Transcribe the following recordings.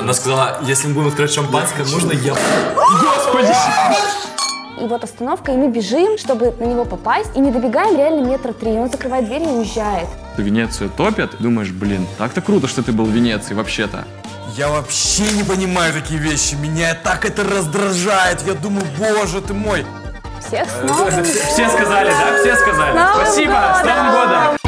Она сказала, если мы будем открывать шампанское, можно я... Господи! И вот остановка, и мы бежим, чтобы на него попасть, и не добегаем реально метра три. И он закрывает дверь и уезжает. Венецию топят, думаешь, блин, так-то круто, что ты был в Венеции вообще-то. Я вообще не понимаю такие вещи. Меня так это раздражает. Я думаю, боже ты мой. Всех с Новым годом! Все сказали, да? Все сказали. Спасибо, с! Новым годом!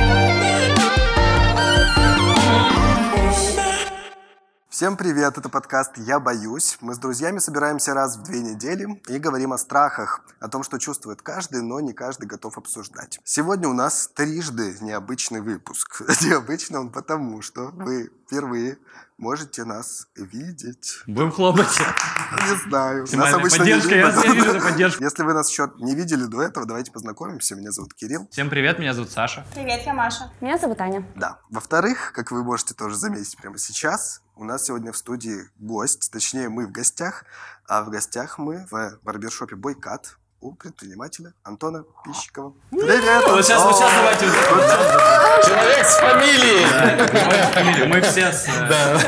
Всем привет, это подкаст «Я боюсь». Мы с друзьями собираемся раз в две недели и говорим о страхах, о том, что чувствует каждый, но не каждый готов обсуждать. Сегодня у нас трижды необычный выпуск. Необычно он потому, что вы впервые можете нас видеть. Будем хлопать. Не знаю, нас обычно поддержка, я, я вижу поддержку. Если вы нас еще не видели до этого, давайте познакомимся. Меня зовут Кирилл. Всем привет, меня зовут Саша. Привет, я Маша. Меня зовут Аня. Да. Во-вторых, как вы можете тоже заметить прямо сейчас, у нас сегодня в студии гость, точнее мы в гостях, а в гостях мы в барбершопе Бойкат у предпринимателя Антона Пищикова. Привет, Вот сейчас, вот сейчас давайте Человек с фамилией. Мы все с... э,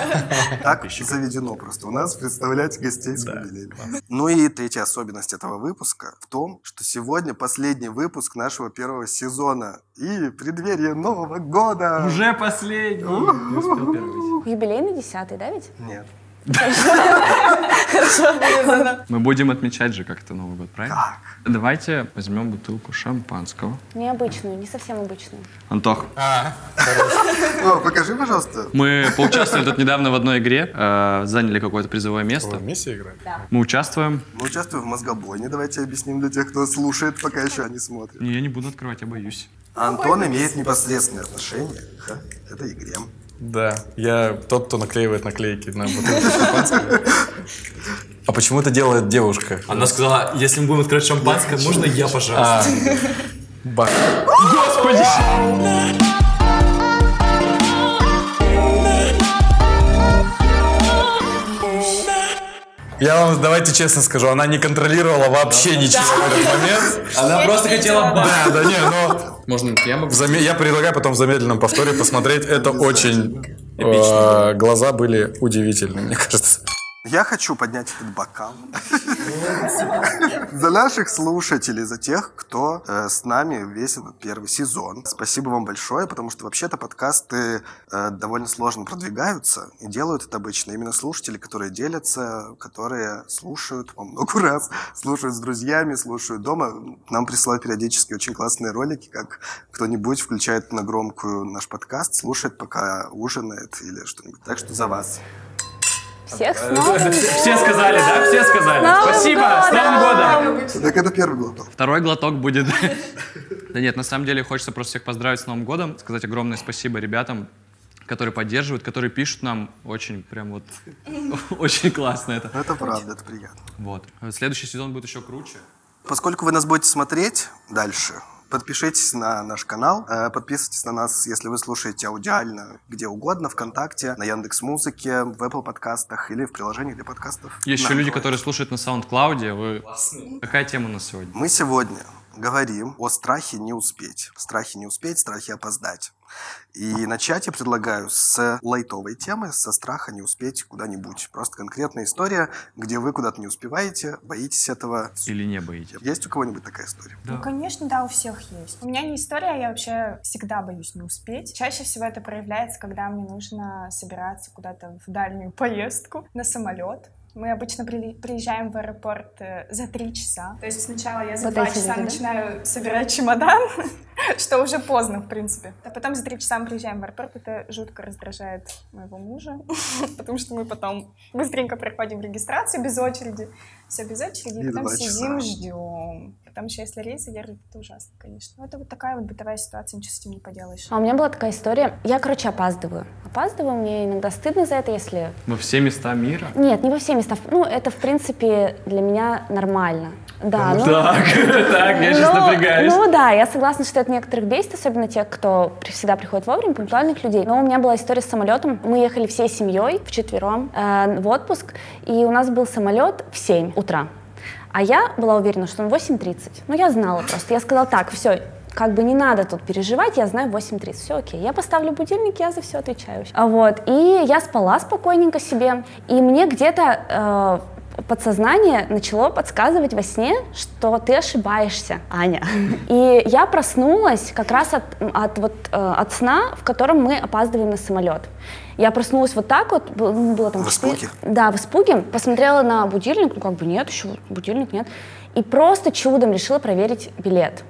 Так заведено просто у нас представлять гостей с фамилиями. Ну и третья особенность этого выпуска в том, что сегодня последний выпуск нашего первого сезона и преддверие Нового года. Уже последний. Юбилейный десятый, да ведь? Нет. Мы будем отмечать же как-то Новый год, правильно? Как? Давайте возьмем бутылку шампанского. Необычную, не совсем обычную. Антох, О, покажи, пожалуйста. мы поучаствовали тут недавно в одной игре, э, заняли какое-то призовое место. Миссия играет? Мы участвуем. Мы участвуем в мозгобойне. Давайте объясним для тех, кто слушает, пока еще не смотрит. Не, я не буду открывать, я боюсь. Антон имеет непосредственное отношение к этой игре. Да, я тот, кто наклеивает наклейки на бутылку шампанского. А почему это делает девушка? Она сказала, если мы будем открывать шампанское, можно я, пожалуйста? А, бак. Господи! Я вам, давайте честно скажу, она не контролировала вообще ничего в этот момент. Она просто хотела бак. Да, да, не, но Можно я могу? в заме- я предлагаю потом в замедленном повторе посмотреть. Это очень... э, Глаза были удивительны, мне кажется. Я хочу поднять этот бокал за наших слушателей, за тех, кто э, с нами весь этот первый сезон. Спасибо вам большое, потому что вообще-то подкасты э, довольно сложно продвигаются и делают это обычно именно слушатели, которые делятся, которые слушают по много раз, слушают с друзьями, слушают дома. Нам присылают периодически очень классные ролики, как кто-нибудь включает на громкую наш подкаст, слушает, пока ужинает или что-нибудь. Так что за вас. Всех с Новым годом! Все сказали, да? Все сказали. Новым Спасибо, с Новым годом! Так это первый глоток. Второй глоток будет. Да нет, на самом деле хочется просто всех поздравить с Новым годом, сказать огромное спасибо ребятам, которые поддерживают, которые пишут нам очень прям вот очень классно это. Это правда, это приятно. Вот. Следующий сезон будет еще круче. Поскольку вы нас будете смотреть дальше, подпишитесь на наш канал, э, подписывайтесь на нас, если вы слушаете аудиально где угодно, ВКонтакте, на Яндекс Музыке, в Apple подкастах или в приложениях для подкастов. Есть еще люди, которые слушают на SoundCloud. Вы... Какая тема у нас сегодня? Мы сегодня говорим о страхе не успеть. Страхе не успеть, страхе опоздать. И начать я предлагаю с лайтовой темы, со страха не успеть куда-нибудь. Просто конкретная история, где вы куда-то не успеваете, боитесь этого. Или не боитесь? Есть у кого-нибудь такая история? Ну, конечно, да, у всех есть. У меня не история, я вообще всегда боюсь не успеть. Чаще всего это проявляется, когда мне нужно собираться куда-то в дальнюю поездку на самолет. Мы обычно при- приезжаем в аэропорт э, за три часа. То есть сначала я за Вот два часа люди, да? начинаю собирать чемодан, что уже поздно, в принципе. А потом за три часа мы приезжаем в аэропорт. Это жутко раздражает моего мужа, потому что мы потом быстренько проходим регистрацию без очереди. Все без очереди, И потом сидим, ждем. Потом еще если рейсы держат, это ужасно, конечно. Ну, это вот такая вот бытовая ситуация, ничего с этим не поделаешь. А у меня была такая история. Я, короче, опаздываю. Опаздываю, мне иногда стыдно за это, если... Во все места мира? Нет, не во все места. Ну, это, в принципе, для меня нормально. Да, ну... Так, так, я сейчас Ну, напрягаюсь. Ну да, я согласна, что это некоторых бесит, особенно тех, кто при- всегда приходит вовремя, пунктуальных людей. Но у меня была история с самолетом. Мы ехали всей семьей вчетвером э, в отпуск, и у нас был самолет в 7 утра. А я была уверена, что он в 8.30. Ну, я знала просто. Я сказала, так, все, как бы не надо тут переживать, я знаю 8.30, все окей. Я поставлю будильник, я за все отвечаю. А Вот, и я спала спокойненько себе, и мне где-то э, подсознание начало подсказывать во сне, что ты ошибаешься, Аня. И я проснулась как раз от, от, вот, э, от сна, в котором мы опаздываем на самолет. Я проснулась вот так вот, ну, было там... В испуге? Да, в испуге. Посмотрела на будильник, ну как бы нет, еще будильник нет. И просто чудом решила проверить билет.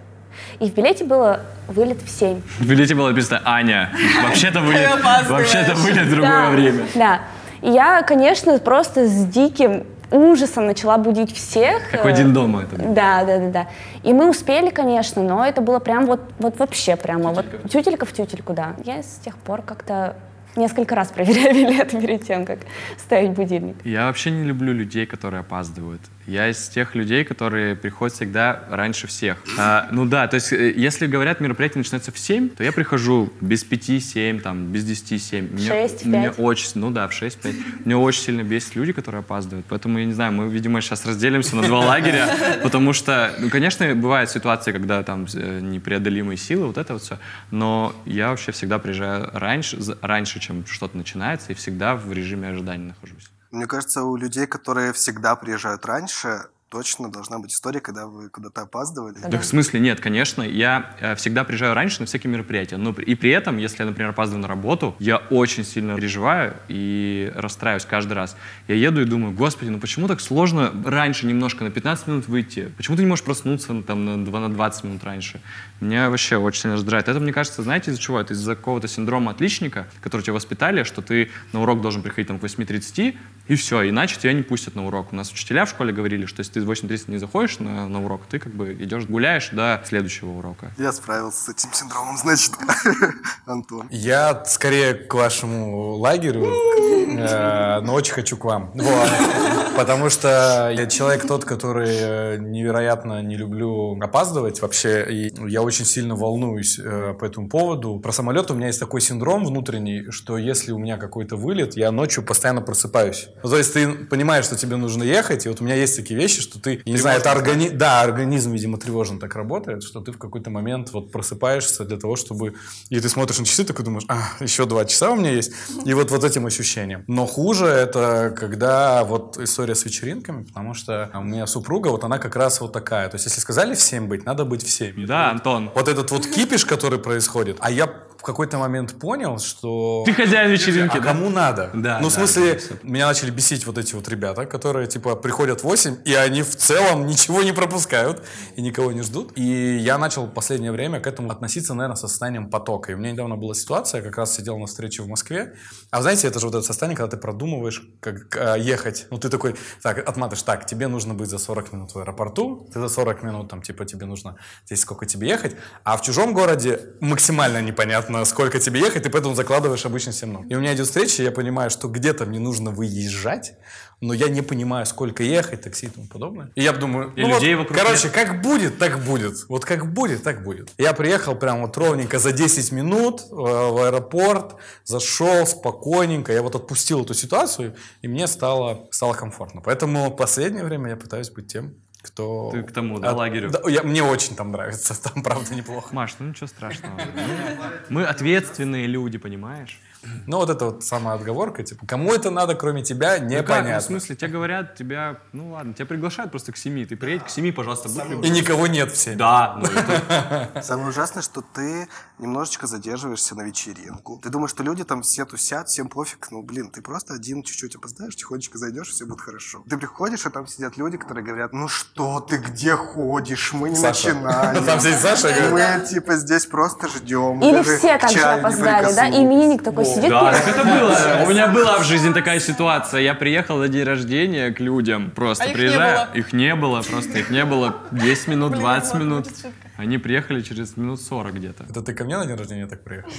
И в билете было вылет в 7. В билете было написано «Аня». Вообще-то вылет, вообще-то вылет в другое да, время. Да. И я, конечно, просто с диким ужасом начала будить всех. Как в э, один дома это было. Да, да, да, да. И мы успели, конечно, но это было прям вот, вот вообще прямо вот тютелька в тютельку, да. Я с тех пор как-то несколько раз проверяю билеты перед тем, как ставить будильник. Я вообще не люблю людей, которые опаздывают. Я из тех людей, которые приходят всегда раньше всех. А, ну да, то есть, э, если говорят, мероприятие начинается в 7, то я прихожу без 5-7, там, без 10-7. Мне, Шесть, мне пять. очень, ну да, в 6-5. Мне очень сильно бесит люди, которые опаздывают. Поэтому, я не знаю, мы, видимо, сейчас разделимся на два лагеря, потому что, ну, конечно, бывают ситуации, когда там э, непреодолимые силы, вот это вот все. Но я вообще всегда приезжаю раньше, раньше, чем что-то начинается, и всегда в режиме ожидания нахожусь. Мне кажется, у людей, которые всегда приезжают раньше, точно должна быть история, когда вы куда-то опаздывали. Да в смысле нет, конечно. Я э, всегда приезжаю раньше на всякие мероприятия. Но и при этом, если я, например, опаздываю на работу, я очень сильно переживаю и расстраиваюсь каждый раз. Я еду и думаю, господи, ну почему так сложно раньше немножко, на 15 минут выйти? Почему ты не можешь проснуться ну, там, на, 2, на 20 минут раньше? Меня вообще очень сильно раздражает. Это, мне кажется, знаете, из-за чего? Это из-за какого-то синдрома отличника, который тебя воспитали, что ты на урок должен приходить там, к 8.30, и все, иначе тебя не пустят на урок. У нас учителя в школе говорили, что если ты в 8.30 не заходишь на, на урок, ты как бы идешь, гуляешь до следующего урока. Я справился с этим синдромом, значит, Антон. Я скорее к вашему лагерю, э, но очень хочу к вам. Потому что я человек тот, который э, невероятно не люблю опаздывать вообще. И я очень сильно волнуюсь э, по этому поводу. Про самолет у меня есть такой синдром внутренний, что если у меня какой-то вылет, я ночью постоянно просыпаюсь. Ну, то есть ты понимаешь, что тебе нужно ехать, и вот у меня есть такие вещи, что ты, я не знаю, это органи... да, организм, видимо, тревожно так работает, что ты в какой-то момент вот просыпаешься для того, чтобы... И ты смотришь на часы, такой думаешь, а, еще два часа у меня есть. И вот, вот этим ощущением. Но хуже это, когда вот история с вечеринками, потому что у меня супруга, вот она как раз вот такая. То есть если сказали в 7 быть, надо быть в 7. Да, Антон. Вот этот вот кипиш, который происходит. А я какой-то момент понял, что... Ты хозяин вечеринки, А да? кому надо? Да, Ну, в да, смысле, да, меня начали бесить вот эти вот ребята, которые, типа, приходят в 8, и они в целом ничего не пропускают и никого не ждут. И я начал в последнее время к этому относиться, наверное, со состоянием потока. И у меня недавно была ситуация, я как раз сидел на встрече в Москве. А вы знаете, это же вот это состояние, когда ты продумываешь, как а, ехать. Ну, ты такой, так, отматываешь, так, тебе нужно быть за 40 минут в аэропорту, ты за 40 минут, там, типа, тебе нужно здесь сколько тебе ехать. А в чужом городе максимально непонятно, сколько тебе ехать, ты поэтому закладываешь обычно 7 минут. И у меня идет встреча, я понимаю, что где-то мне нужно выезжать, но я не понимаю, сколько ехать, такси и тому подобное. И я думаю, И ну вот, людей вокруг короче, нет. как будет, так будет. Вот как будет, так будет. Я приехал прям вот ровненько за 10 минут э, в аэропорт, зашел спокойненько, я вот отпустил эту ситуацию, и мне стало, стало комфортно. Поэтому в последнее время я пытаюсь быть тем, кто... Ты к тому, да, лагерю? Да, я- мне очень там нравится, там правда неплохо. Маш, ну ничего страшного. Мы ответственные люди, понимаешь? Ну вот это вот самая отговорка, типа, кому это надо, кроме тебя, Ну как, ну, непонятно. в смысле, тебе говорят, тебя, ну ладно, тебя приглашают просто к семи. Ты приедь к семи, пожалуйста, будь И никого нет все. Да, ну это- Самое ужасное, что ты немножечко задерживаешься на вечеринку. Ты думаешь, что люди там все тусят, всем пофиг. Ну, блин, ты просто один чуть-чуть опоздаешь, тихонечко зайдешь, все будет хорошо. Ты приходишь, а там сидят люди, которые говорят, ну что ты, где ходишь? Мы не Саша. начинали. Там сидит Саша и говорит, Мы, типа, здесь просто ждем. Или все к так же чаю не опоздали, да? прикоснулись. Именинник такой сидит. Да, так это было. У меня была в жизни такая ситуация. Я приехал на день рождения к людям. Просто А их не приезжаю. было? Их не было, просто их не было 10 минут, Блин, 20 вот минут. Они приехали через минут 40 где-то. это ты ко мне на день рождения так приехал?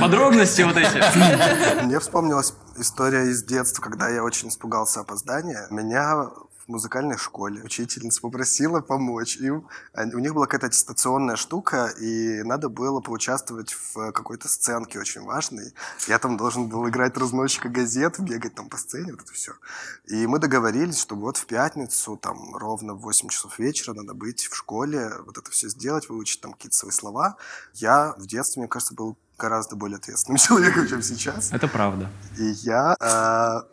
Подробности вот эти. Мне вспомнилась история из детства, когда я очень испугался опоздания. Меня музыкальной школе. Учительница попросила помочь им. У них была какая-то аттестационная штука, и надо было поучаствовать в какой-то сценке очень важной. Я там должен был играть разносчика газет, бегать там по сцене, вот это все. И мы договорились, что вот в пятницу, там, ровно в 8 часов вечера надо быть в школе, вот это все сделать, выучить там какие-то свои слова. Я в детстве, мне кажется, был гораздо более ответственным человеком, чем сейчас. Это правда. И я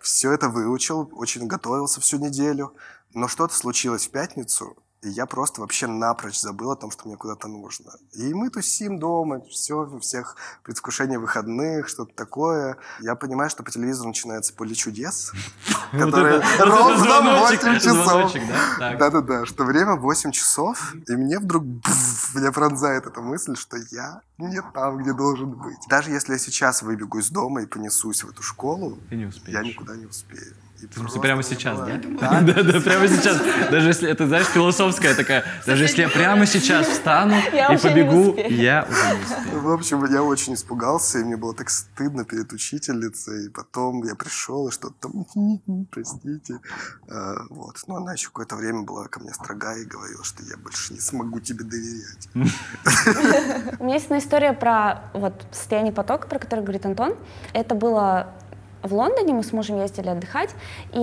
все это выучил, очень готовился всю неделю. Но что-то случилось в пятницу, и я просто вообще напрочь забыл о том, что мне куда-то нужно. И мы тусим дома, все, у всех предвкушение выходных, что-то такое. Я понимаю, что по телевизору начинается «Поле чудес», которое ровно звоночек, 8 часов. Да-да-да, что время 8 часов, и мне вдруг меня пронзает эта мысль, что я не там, где должен быть. Даже если я сейчас выбегу из дома и понесусь в эту школу, я никуда не успею. Смысле, просто прямо не сейчас, да? бывает. Да, да, прямо сейчас. Даже если это, знаешь, философская такая, даже если я прямо сейчас встану и побегу, я уже не успею. В общем, я очень испугался, и мне было так стыдно перед учительницей. И потом я пришел, и что-то там, простите. А, Вот. Но она еще какое-то время была ко мне строга и говорила, что я больше не смогу тебе доверять. У меня есть одна история про вот состояние потока, про которое говорит Антон. Это было в Лондоне, мы с мужем ездили отдыхать, и...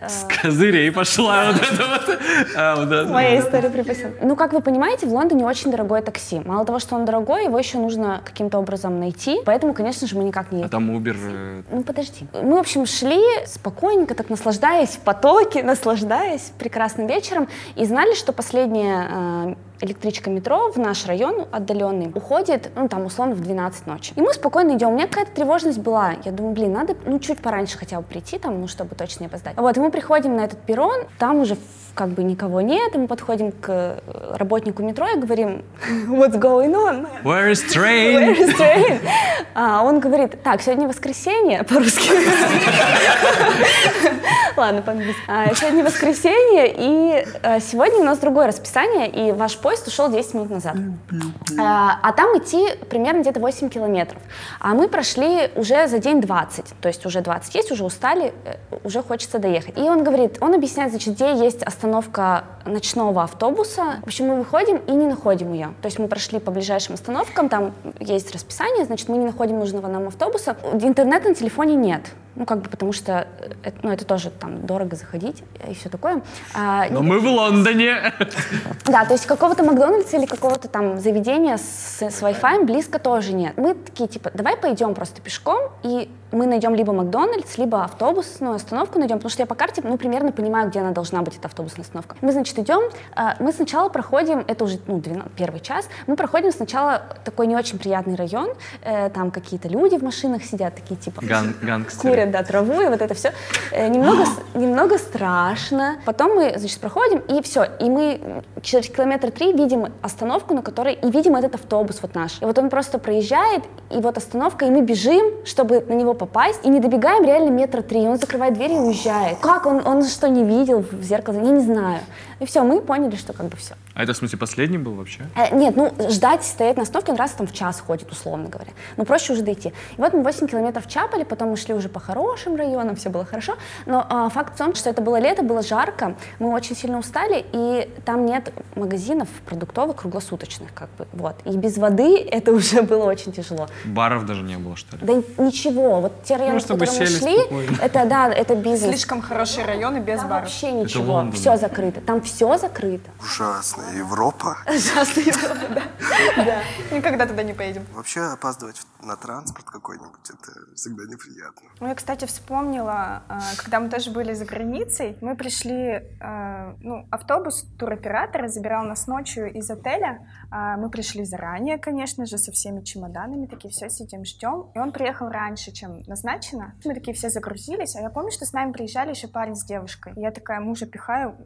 э, Козыря и пошла вот это вот. А. Моя история припасена. Ну, как вы понимаете, в Лондоне очень дорогое такси. Мало того, что он дорогой, его еще нужно каким-то образом найти. Поэтому, конечно же, мы никак не А там Uber... э, Ну, подожди. Мы, в общем, шли спокойненько, так наслаждаясь в потоке, наслаждаясь прекрасным вечером, и знали, что последняя э, электричка метро в наш район отдаленный уходит, ну, там, условно, в 12 ночи. И мы спокойно идем. У меня какая-то тревожность была. Я думаю, блин, надо, ну, чуть пораньше хотя бы прийти там, ну, чтобы точно не опоздать. Вот, и мы приходим на этот перрон, там уже как бы никого нет, и мы подходим к э, работнику метро и говорим, what's going on? Where is Where train? is train? А он говорит, так, сегодня воскресенье, по-русски. Ладно, по-английски. А, Сегодня воскресенье, и э, сегодня у нас другое расписание, и ваш поезд ушел 10 минут назад. А а там идти примерно где-то 8 километров. А мы прошли уже за день 20, то есть уже 20 есть, уже устали, э, уже хочется доехать. И он говорит, он объясняет, значит, где есть остановка ночного автобуса. В общем, мы выходим и не находим ее. То есть мы прошли по ближайшим остановкам, там есть расписание, значит, мы не находим нужного нам автобуса. Интернета на телефоне нет. Ну, как бы, потому что э, это, ну, это тоже там дорого заходить и все такое. А, Но мы в Лондоне. да, то есть какого-то Макдональдса или какого-то там заведения с, с Wi-Fi близко тоже нет. Мы такие, типа, давай пойдем просто пешком, и мы найдем либо Макдональдс, либо автобусную остановку найдем, потому что я по карте, ну, примерно понимаю, где она должна быть, эта автобусная остановка. Мы, значит, идем, а, мы сначала проходим, это уже, ну, 12 первый час, мы проходим сначала такой не очень приятный район, э, там какие-то люди в машинах сидят, такие, типа, Ган- Гангстеры. Курят, да, траву и вот это все. Немного, с- немного страшно. Потом мы, значит, проходим, и все. И мы через километра три видим остановку, на которой... И видим этот автобус вот наш. И вот он просто проезжает, и вот остановка, и мы бежим, чтобы на него попасть, и не добегаем реально метра три. И он закрывает дверь и уезжает. Как? Он, он что, не видел в зеркало? Я не знаю. И все, мы поняли, что как бы все. А это, в смысле, последний был вообще? Э, Нет, ну ждать, стоять на остановке, он раз там в час ходит, условно говоря. Ну проще уже дойти. И вот мы 8 километров чапали, потом мы шли уже по хорошим районам, все было хорошо. Но а, факт в том, что это было лето, было жарко, мы очень сильно устали, и там нет магазинов продуктовых круглосуточных, как бы, вот. И без воды это уже было очень тяжело. Баров даже не было, что ли? Да ничего, вот те районы, Ну, в чтобы которые мы шли, спокойно. это, да, это бизнес. Слишком хорошие районы без Там баров. вообще ничего, все закрыто, там все закрыто. Ужасно. Европа. Ужасно, да. Да. Никогда туда не поедем. Вообще опаздывать на транспорт какой-нибудь, это всегда неприятно. Ну, я, кстати, вспомнила, э, когда мы тоже были за границей, мы пришли, э, ну, автобус туроператора забирал нас ночью из отеля. А Мы пришли заранее, конечно же, со всеми чемоданами, такие все сидим, ждем. И он приехал раньше, чем назначено. Мы такие все загрузились, а я помню, что с нами приезжали еще парень с девушкой. И я такая мужа пихаю,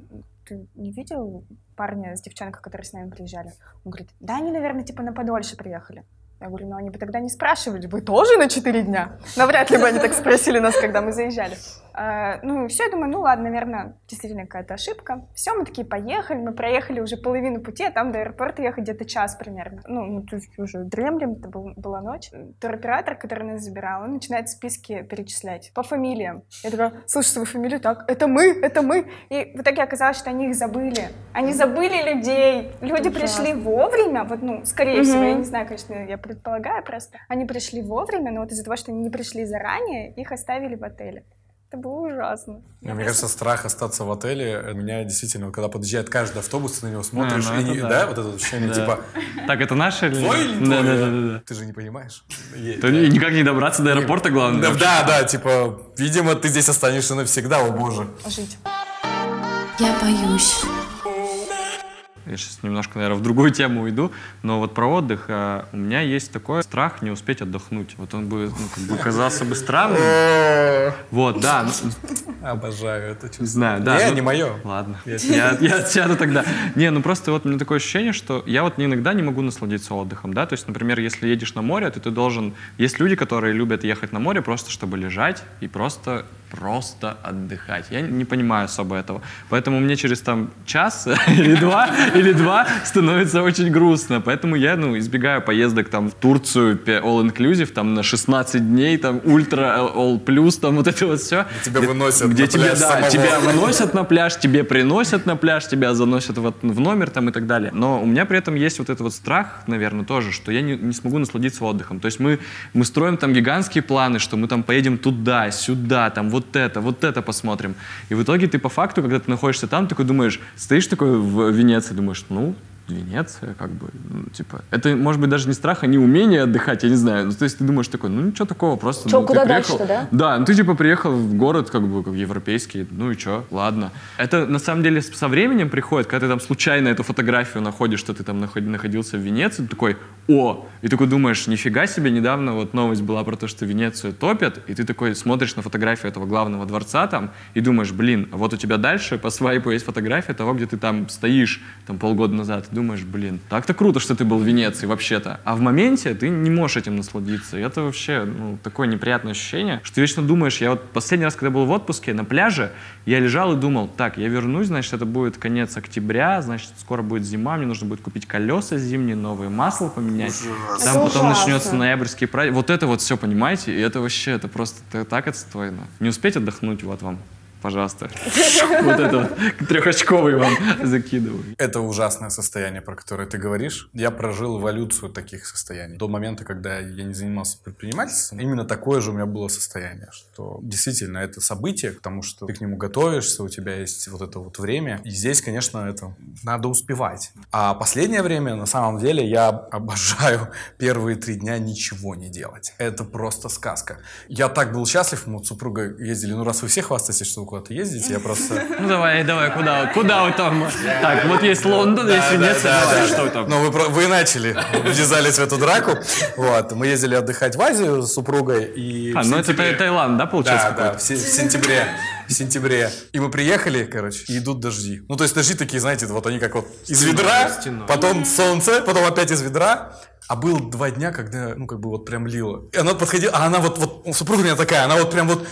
ты не видел парня с девчонкой, которые с нами приезжали? Он говорит, да, они, наверное, типа на подольше приехали. Я говорю, ну они бы тогда не спрашивали, вы тоже на 4 дня? Навряд ли бы они так спросили нас, когда мы заезжали. Э, ну, все, я думаю, ну ладно, наверное, действительно какая-то ошибка. Все, мы такие поехали, мы проехали уже половину пути, а там до аэропорта ехать где-то час примерно. Ну, мы тут уже дремлем, это был, была ночь. Туроператор, который нас забирал, он начинает списки перечислять по фамилиям. Я такая, слушай, свою фамилию, так, это мы, это мы. И в итоге оказалось, что они их забыли. Они забыли людей. Люди пришли вовремя, вот, ну, скорее всего, я не знаю, конечно, я предполагаю просто. Они пришли вовремя, но вот из-за того, что они не пришли заранее, их оставили в отеле. Это было ужасно. Мне кажется, страх остаться в отеле, у меня действительно, когда подъезжает каждый автобус, ты на него смотришь, ну и да. да, вот это ощущение, Да. типа, Так, это наше или твой или Да, да, да, да. Ты же не понимаешь. Ни- никак не добраться до аэропорта, главное. Да, да, типа, видимо, ты здесь останешься навсегда, о боже. Жить. Я боюсь. Я сейчас немножко, наверное, в другую тему уйду, но вот про отдых а, у меня есть такой страх не успеть отдохнуть. Вот он бы, ну, как бы казался бы странным. Вот, да, ну, Обожаю это чувство. не знаю, да. Не, ну, не мое. Ладно, я, я сяду тогда. Не, ну просто вот у меня такое ощущение, что я вот иногда не могу насладиться отдыхом, да, то есть, например, если едешь на море, то ты должен... Есть люди, которые любят ехать на море просто, чтобы лежать и просто просто отдыхать. Я не понимаю особо этого. Поэтому мне через там час или два, или два становится очень грустно. Поэтому я, ну, избегаю поездок там в Турцию, all-inclusive, там на 16 дней, там ультра, all plus, там вот это вот все. Тебя выносят Где на тебе, пляж да, самого. тебя выносят на пляж, тебе приносят на пляж, тебя заносят вот в номер там и так далее. Но у меня при этом есть вот этот вот страх, наверное, тоже, что я не, не смогу насладиться отдыхом. То есть мы, мы строим там гигантские планы, что мы там поедем туда, сюда, там вот это, вот это посмотрим. И в итоге ты по факту, когда ты находишься там, такой думаешь, стоишь такой в Венеции, думаешь, ну, Венеция, как бы, ну, типа, это может быть даже не страх, а не умение отдыхать, я не знаю. Ну, то есть ты думаешь такой, ну ничего такого, просто. Чё, ну, ты куда приехал- дальше-то, да? да, ну ты типа приехал в город, как бы, как европейский, ну и чё, ладно. Это на самом деле со временем приходит, когда ты там случайно эту фотографию находишь, что ты там наход- находился в Венеции, ты такой, о, и такой думаешь, нифига себе, недавно вот новость была про то, что Венецию топят, и ты такой смотришь на фотографию этого главного дворца там, и думаешь, блин, а вот у тебя дальше по свайпу есть фотография того, где ты там стоишь, там полгода назад, думаешь, блин, так-то круто, что ты был в Венеции вообще-то. А в моменте ты не можешь этим насладиться. И это вообще, ну, такое неприятное ощущение, что ты вечно думаешь, я вот последний раз, когда был в отпуске на пляже, я лежал и думал, так, я вернусь, значит, это будет конец октября, значит, скоро будет зима, мне нужно будет купить колеса зимние, новые масло поменять. Ужасно. Там Это потом ужасно. начнется ноябрьский праздник. Вот это вот все, понимаете? И это вообще, это просто так отстойно. Не успеть отдохнуть, вот вам, пожалуйста. Вот это трехочковый вам закидываю. Это ужасное состояние, про которое ты говоришь. Я прожил эволюцию таких состояний. До момента, когда я не занимался предпринимательством, именно такое же у меня было состояние, что действительно это событие, потому что ты к нему готовишься, у тебя есть вот это вот время. И здесь, конечно, это надо успевать. А последнее время, на самом деле, я обожаю первые три дня ничего не делать. Это просто сказка. Я так был счастлив, мы с супругой ездили, ну раз вы все хвастаетесь, что вы куда-то ездите, я просто... Ну давай, давай, куда, куда вы там? Так, вот есть Лондон, есть Венеция, давай, что там? Ну, вы, начали, ввязались в эту драку. Вот, мы ездили отдыхать в Азию с супругой. И А, ну это Таиланд, да, получается? Да, да, в сентябре. В сентябре. И мы приехали, короче, и идут дожди. Ну, то есть дожди такие, знаете, вот они как вот из ведра, стеной. потом солнце, потом опять из ведра. А было два дня, когда, ну, как бы вот прям лило. И она подходила, а она вот, вот, супруга у меня такая, она вот прям вот...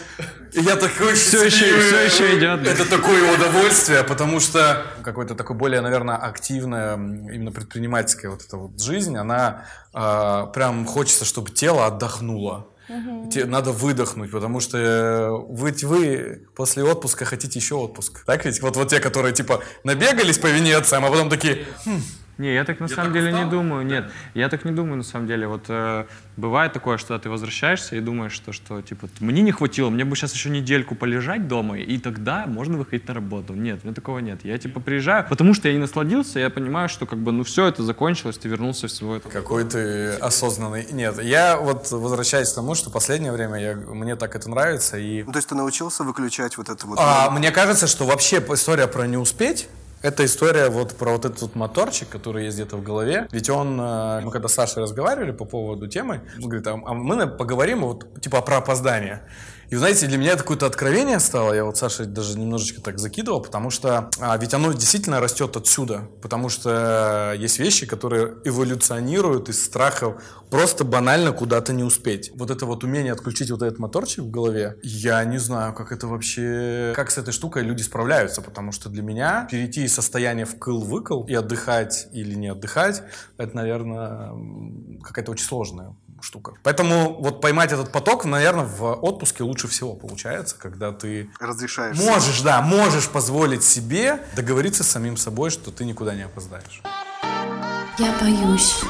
И я такой Все еще, все еще идет. Это такое удовольствие, потому что какое-то такое более, наверное, активная, именно предпринимательская вот эта вот жизнь, она а, прям хочется, чтобы тело отдохнуло. Те- надо выдохнуть, потому что э, вы, вы после отпуска хотите еще отпуск. Так ведь? Вот, вот те, которые типа набегались по Венециям, а потом такие, «Хм, Не, я так на самом деле не думаю. Нет, я так не думаю на самом деле. Вот э, бывает такое, что ты возвращаешься и думаешь, что, что типа мне не хватило, мне бы сейчас еще недельку полежать дома, и тогда можно выходить на работу. Нет, у меня такого нет. Я типа приезжаю, потому что я не насладился, я понимаю, что как бы ну все это закончилось, ты вернулся в свой этот какой ты осознанный. Нет, я вот возвращаюсь к тому, что последнее время я, мне так это нравится, и Ну, то есть ты научился выключать вот это вот... А, мне кажется, что вообще история про не успеть это история вот про вот этот вот моторчик, который есть где-то в голове. Ведь он, э, мы когда с Сашей разговаривали по поводу темы, он говорит, а, а мы поговорим вот типа про опоздание. И, знаете, для меня это какое-то откровение стало. Я вот Саша даже немножечко так закидывал, потому что а, ведь оно действительно растет отсюда. Потому что есть вещи, которые эволюционируют из страхов просто банально куда-то не успеть. Вот это вот умение отключить вот этот моторчик в голове, я не знаю, как это вообще... Как с этой штукой люди справляются, потому что для меня перейти из состояния в кыл-выкл и отдыхать или не отдыхать, это, наверное, какая-то очень сложная штука. Поэтому вот поймать этот поток, наверное, в отпуске лучше всего получается, когда ты Разрешаешь. можешь, да, можешь позволить себе договориться с самим собой, что ты никуда не опоздаешь. Я боюсь.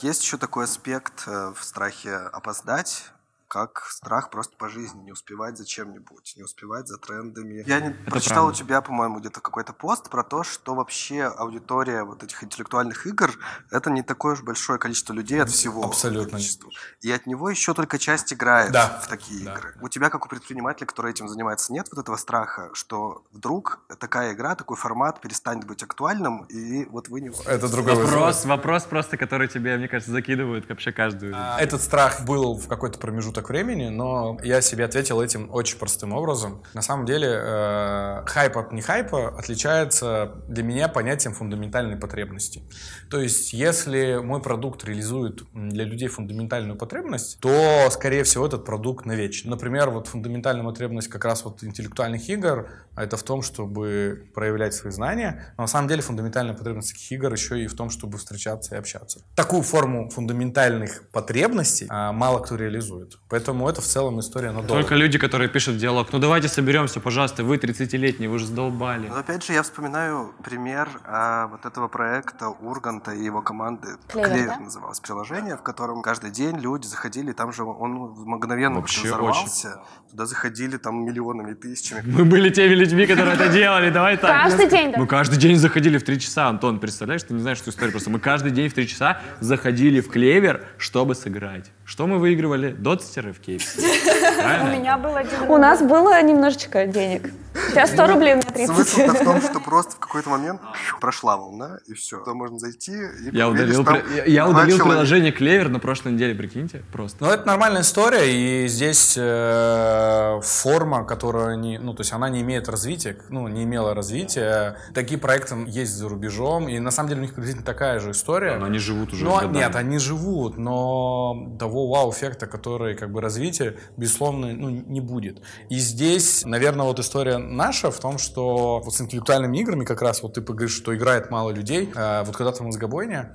Есть еще такой аспект э, в страхе опоздать, как страх просто по жизни, не успевать за чем-нибудь, не успевать за трендами. Я не прочитал правда. у тебя, по-моему, где-то какой-то пост про то, что вообще аудитория вот этих интеллектуальных игр это не такое уж большое количество людей от всего. Абсолютно. количества. И от него еще только часть играет Да. в такие Да. игры. У тебя, как у предпринимателя, который этим занимается, нет вот этого страха, что вдруг такая игра, такой формат перестанет быть актуальным, и вот вы не... Это другой Вопрос, вопрос просто, который тебе, мне кажется, закидывают вообще каждую. А, Этот страх был в какой-то промежуток времени, но я себе ответил этим очень простым образом. На самом деле, э, хайп от не хайпа отличается для меня понятием фундаментальной потребности. То есть, если мой продукт реализует для людей фундаментальную потребность, то, скорее всего, этот продукт навечно. Например, вот фундаментальная потребность как раз вот интеллектуальных игр, а это в том, чтобы проявлять свои знания. Но на самом деле фундаментальная потребность таких игр еще и в том, чтобы встречаться и общаться. Такую форму фундаментальных потребностей а, мало кто реализует. Поэтому это в целом история надолго. Только люди, которые пишут диалог, ну давайте соберемся, пожалуйста, вы 30-летние, вы же задолбали. Но опять же, я вспоминаю пример а, вот этого проекта Урганта и его команды. Клевер, да? называлось приложение, в котором каждый день люди заходили, там же он мгновенно Вообще взорвался. Туда заходили там миллионами, тысячами. Мы были теми людьми, которые это делали, давай так. Каждый день, да? Мы каждый день заходили в 3 часа, Антон, представляешь, ты не знаешь эту историю, просто мы каждый день в 3 часа заходили в клевер, чтобы сыграть. Что мы выигрывали? Дотстеры в кейсе. У меня был один... У нас было немножечко денег. Сейчас 100 рублей, у меня 30. Смысл-то в том, что просто в какой-то момент прошла волна, и все. Туда можно зайти и Я удалил, там я- я удалил человека. приложение Клевер на прошлой неделе, прикиньте, просто. Ну, это нормальная история, и здесь э, форма, которая не, ну, то есть она не имеет развития, ну, не имела развития. Такие проекты есть за рубежом, и на самом деле у них приблизительно такая же история. Но они живут уже годами. нет, они живут, но того вау-эффекта, который как бы развитие, безусловно, ну, не будет. И здесь, наверное, вот история наша в том, что вот с интеллектуальными играми как раз вот ты говоришь, что играет мало людей. А вот когда-то в мозгобойне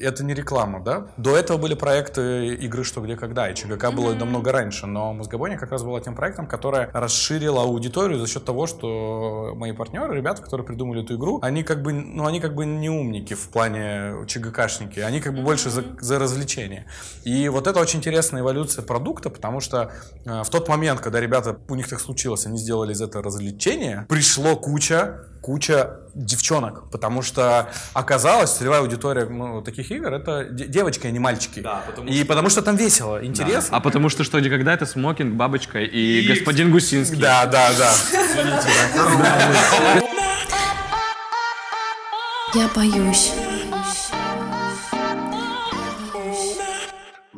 это не реклама, да? До этого были проекты игры «Что, где, когда», и ЧГК было намного раньше, но Мозгобойня как раз была тем проектом, которая расширила аудиторию за счет того, что мои партнеры, ребята, которые придумали эту игру, они как бы, ну, они как бы не умники в плане ЧГКшники, они как бы больше за, за развлечение. И вот это очень интересная эволюция продукта, потому что э, в тот момент, когда ребята, у них так случилось, они сделали из этого развлечение, пришло куча куча девчонок, потому что оказалось, целевая аудитория ну, таких игр это де- девочки, а не мальчики. и потому что там весело, интересно. А потому что что, никогда это смокинг, бабочка и, господин Гусинский. Да, да, да. Я боюсь.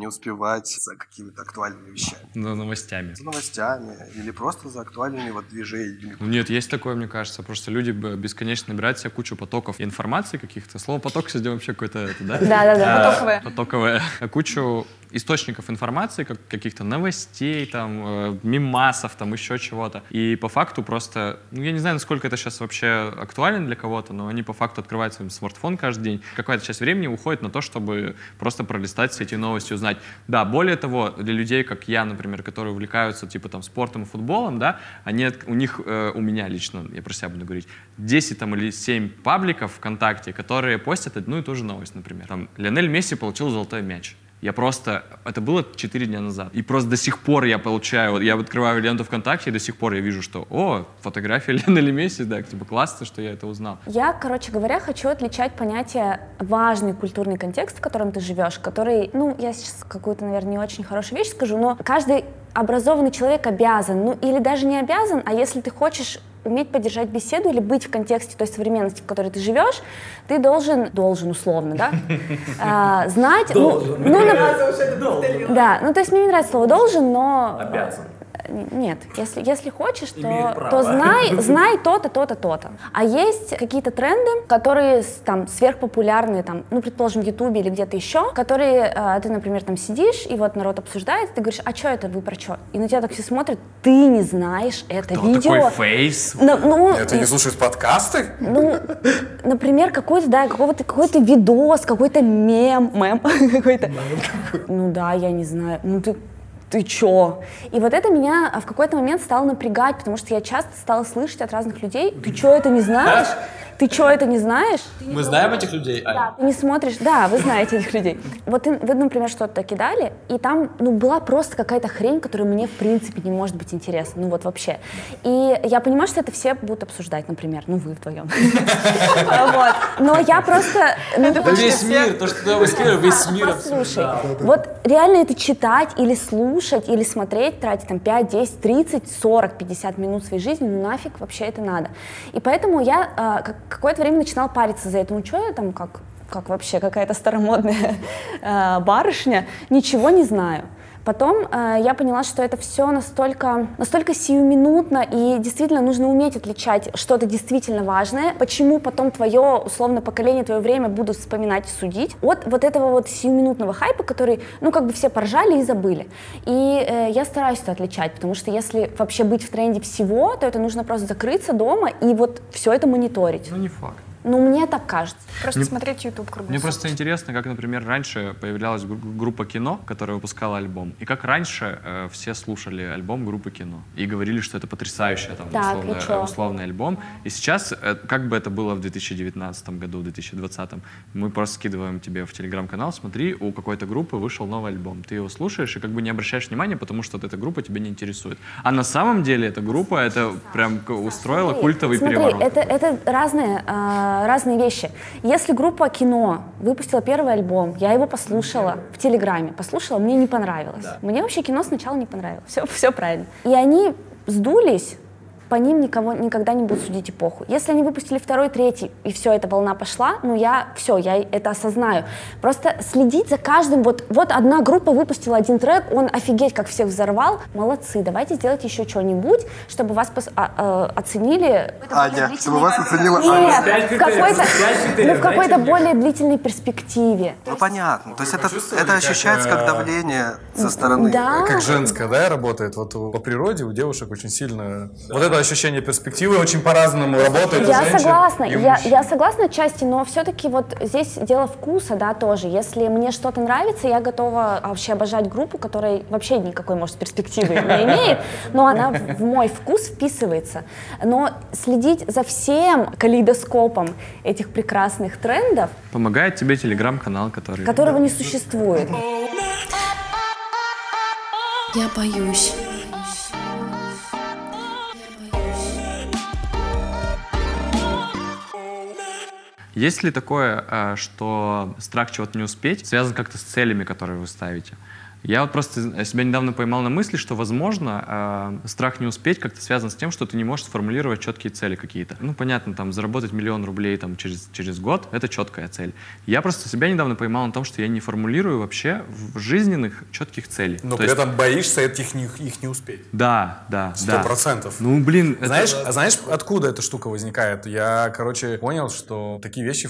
Не успевать за какими-то актуальными вещами. Ну, новостями. За новостями или просто за актуальными вот движениями. Ну, Нет, есть такое, мне кажется. Просто люди бесконечно набирают себе кучу потоков информации каких-то. Слово поток сегодня вообще какое-то, это, да? Да-да-да. А, Потоковое. Потоковое. Кучу источников информации, как каких-то новостей, там, э, мимасов, там, еще чего-то. И по факту просто, ну, я не знаю, насколько это сейчас вообще актуально для кого-то, но они по факту открывают свой смартфон каждый день. Какая-то часть времени уходит на то, чтобы просто пролистать все эти новости, узнать. Да, более того, для людей, как я, например, которые увлекаются, типа, там, спортом и футболом, да, они, у них, э, у меня лично, я про себя буду говорить, 10 там или 7 пабликов ВКонтакте, которые постят одну и ту же новость, например. Там, Лионель Месси получил золотой мяч. Я просто... Это было 4 дня назад. И просто до сих пор я получаю... вот Я открываю ленту ВКонтакте, и до сих пор я вижу, что, о, фотография Лионеля Месси, да, типа классно, что я это узнал. Я, короче говоря, хочу отличать понятие важный культурный контекст, в котором ты живешь, который, ну, я сейчас какую-то, наверное, не очень хорошую вещь скажу, но каждый образованный человек обязан, ну, или даже не обязан, а если ты хочешь уметь поддержать беседу или быть в контексте той современности, в которой ты живешь, ты должен, должен условно, да, а, знать, ну, ну, нап- да, ну то есть мне не нравится слово должен, но Обязан. Нет, если, если хочешь, то, то знай, знай то-то, то-то, то-то. А есть какие-то тренды, которые там сверхпопулярные, там, ну, предположим, в Ютубе или где-то еще, которые э, ты, например, там сидишь, и вот народ обсуждает, ты говоришь, а что это вы про что? И на тебя так все смотрят, ты не знаешь это Кто видео. такой фейс? Ну, ну, Это не слушают подкасты? ну, например, какой-то, да, какого-то, какой-то видос, какой-то мем, мем какой-то. Ну да, я не знаю. Ну ты, ты чё? И вот это меня а, в какой-то момент стало напрягать, потому что я часто стала слышать от разных людей, ты чё это не знаешь? Ты чё это не знаешь? Мы знаем этих людей? Да, ты не смотришь, да, вы знаете этих людей. Вот ты- вы, например, что-то кидали, и там, ну, была просто какая-то хрень, которая мне, в принципе, не может быть интересна, ну, вот вообще. И я понимаю, что это все будут обсуждать, например, ну, вы вдвоем. Вот. Но я просто... ну, Да весь мир, то, что ты выскидываешь, весь мир Послушай, вот реально это читать или слушать, или смотреть, тратить там 5, 10, 30, 40, 50 минут своей жизни, ну нафиг вообще это надо. И поэтому я а, как- какое-то время начинала париться за это, ну что я там как, как вообще какая-то старомодная а, барышня, ничего не знаю. Потом э, я поняла, что это все настолько, настолько сиюминутно, и действительно нужно уметь отличать что-то действительно важное, почему потом твое, условно, поколение, твое время будут вспоминать и судить, от вот этого вот сиюминутного хайпа, который, ну, как бы все поржали и забыли. И э, я стараюсь это отличать, потому что если вообще быть в тренде всего, то это нужно просто закрыться дома и вот все это мониторить. Ну, не факт. Ну, мне так кажется. Просто смотреть YouTube круглосуточно. Мне просто интересно, как, например, раньше появлялась гру- группа кино, которая выпускала альбом, и как раньше э, все слушали альбом группы кино и говорили, что это потрясающий там, Так, условно- условный альбом. И сейчас, э, как бы это было в 2019 году, в 2020, мы просто скидываем тебе в телеграм-канал, смотри, у какой-то группы вышел новый альбом. Ты его слушаешь и как бы не обращаешь внимания, потому что вот эта группа тебя не интересует. А на самом деле эта группа это прям устроила культовый Смотри, переворот. это, это разные, а, разные вещи. Если группа кино выпустила первый альбом, я его послушала в Телеграме, послушала, мне не понравилось. Мне вообще кино сначала не понравилось. Все, все правильно. И они сдулись, по ним никого никогда не будут судить эпоху. Если они выпустили второй, третий, и все, эта волна пошла, ну я все, я это осознаю. Просто следить за каждым, вот, вот одна группа выпустила один трек, он офигеть как всех взорвал, молодцы, давайте сделайте еще что-нибудь, чтобы вас пос- а, а, оценили Аня, чтобы вас оценила Аня. нет, в какой-то, ну, в какой-то более длительной перспективе. Ну понятно. То есть это, это ощущается как давление со стороны. Да, Как женская, да, работает? Вот по природе у девушек очень сильно... Вот это ощущение перспективы очень по-разному работает я женщин согласна, я, я согласна отчасти, но все-таки вот здесь дело вкуса, да, тоже. Если мне что-то нравится, я готова вообще обожать группу, которая вообще никакой, может, перспективы не имеет, но она в мой вкус вписывается. Но следить за всем калейдоскопом этих прекрасных трендов, Помогает тебе телеграм-канал, который... которого не существует. Я боюсь. Есть ли такое, а, что страх чего-то не успеть связан как-то с целями, которые вы ставите? Я вот просто себя недавно поймал на мысли, что, возможно, а, страх не успеть как-то связан с тем, что ты не можешь сформулировать четкие цели какие-то. Ну, понятно, там, заработать миллион рублей там, через, через год — это четкая цель. Я просто себя недавно поймал на том, что я не формулирую вообще в жизненных четких целей. Но То при есть- этом боишься этих не, их не успеть. Да, да, Сто да. процентов. Ну, блин, это- Знаешь, а знаешь, откуда эта штука возникает? Я, короче, понял, что такие вещи,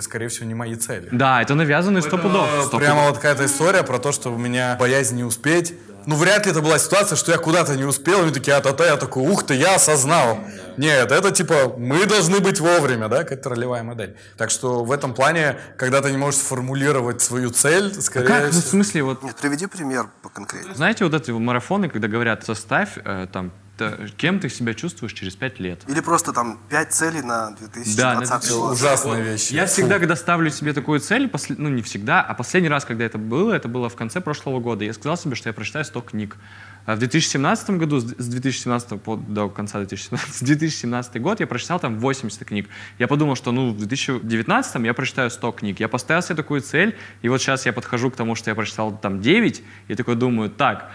скорее всего, не мои цели. Да, это навязанный сто пудов. Прямо вот какая-то история про то, что у меня боязнь не успеть. Ну, вряд ли это была ситуация, что я куда-то не успел, и они такие, а-та-та, я такой, ух ты, я осознал. Нет, это типа, мы должны быть вовремя, да, какая-то ролевая модель. Так что в этом плане, когда ты не можешь сформулировать свою цель, скорее Как? Ну, в всего... смысле, вот Нет, приведи пример поконкретнее. Знаете, вот эти марафоны, когда говорят, составь э, там, т- кем ты себя чувствуешь через пять лет. Или просто там пять целей на 2020 Да, год. Ужасные вещи. Я всегда, когда ставлю себе такую цель, посл- ну не всегда, а последний раз, когда это было, это было в конце прошлого года. Я сказал себе, что я прочитаю 100 книг. А в 2017 году, с с 2017 по, до конца 2017, с 2017 год я прочитал там 80 книг. Я подумал, что ну в 2019 я прочитаю 100 книг. Я поставил себе такую цель, и вот сейчас я подхожу к тому, что я прочитал там 9, и такой думаю, так,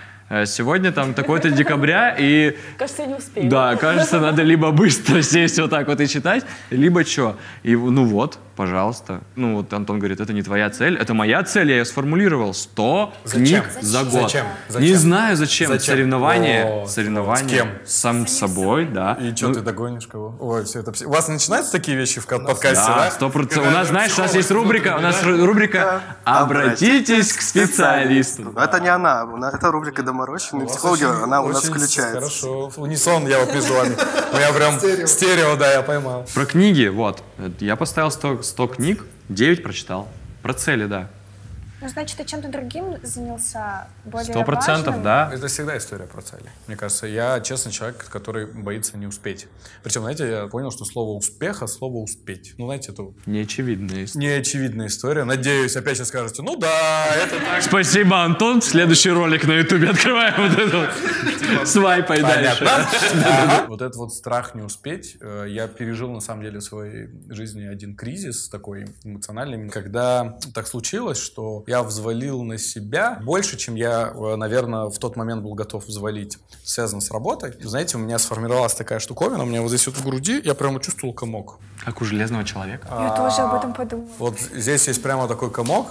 сегодня там такой-то декабря, и Кажется, я не успею. да, кажется, надо либо быстро сесть вот так вот и читать, либо что. И ну вот, пожалуйста. Ну вот Антон говорит, это не твоя цель, это моя цель, я ее сформулировал. 100 Зачем? книг за год. Зачем? Не Зачем? знаю зачем. Зачем? Соревнования. Вот, Соревнования. с кем? Сам с собой, да. И что Ну, ты догонишь кого? Ой, все это... У вас начинаются такие вещи в ка- подкасте, Да, да? сто процентов. У нас, знаешь, у нас есть рубрика, у нас ру- рубрика «Обратитесь к специалисту». Это не она, это рубрика «Доморощенные психологи», она у нас включается. Хорошо. Унисон я вот между вами. Меня прям стерео, да, я поймал. Про книги, вот. Я поставил 100, 100 книг, 9 прочитал. Про цели, да. Ну, значит, ты чем-то другим занялся более Сто процентов, да. Это всегда история про цели. Мне кажется, я честный человек, который боится не успеть. Причем, знаете, я понял, что слово успеха, слово успеть. Ну, знаете, это Неочевидная история. неочевидная история. Надеюсь, опять сейчас скажете, ну да, это так. Спасибо, Антон. Следующий ролик на ютубе открываем вот это вот. Свайпай дальше. Вот этот вот страх не успеть, э, я пережил на самом деле в своей жизни один кризис такой эмоциональный, когда так случилось, что я взвалил на себя больше, чем я, э, наверное, в тот момент был готов взвалить, связано с работой. Знаете, у меня сформировалась такая штуковина, у меня вот здесь вот в груди, я прямо чувствовал комок. Как у железного человека. Я тоже об этом подумала. Вот здесь есть прямо такой комок,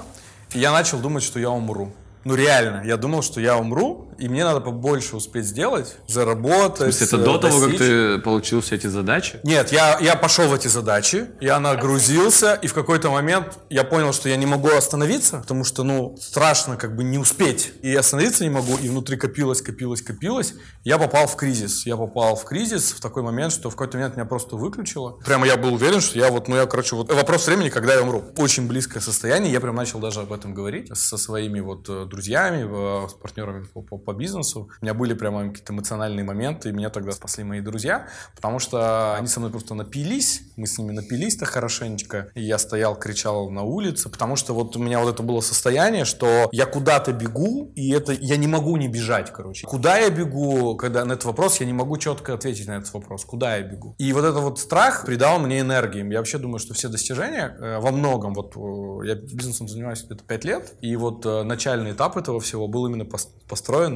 и я начал думать, что я умру. Ну реально, я думал, что я умру, и мне надо побольше успеть сделать, заработать. То есть это э, до того, как достичь. ты получил все эти задачи? Нет, я, я пошел в эти задачи, я нагрузился, и в какой-то момент я понял, что я не могу остановиться, потому что, ну, страшно как бы не успеть. И остановиться не могу, и внутри копилось, копилось, копилось. Я попал в кризис. Я попал в кризис в такой момент, что в какой-то момент меня просто выключило. Прямо я был уверен, что я вот, ну, я, короче, вот вопрос времени, когда я умру. Очень близкое состояние, я прям начал даже об этом говорить со своими вот э, друзьями, э, с партнерами по, по- по бизнесу. У меня были прямо какие-то эмоциональные моменты, и меня тогда спасли мои друзья, потому что они со мной просто напились, мы с ними напились-то хорошенечко, и я стоял, кричал на улице, потому что вот у меня вот это было состояние, что я куда-то бегу, и это я не могу не бежать, короче. Куда я бегу, когда на этот вопрос, я не могу четко ответить на этот вопрос, куда я бегу. И вот этот вот страх придал мне энергии. Я вообще думаю, что все достижения э, во многом, вот э, я бизнесом занимаюсь где-то 5 лет, и вот э, начальный этап этого всего был именно пос-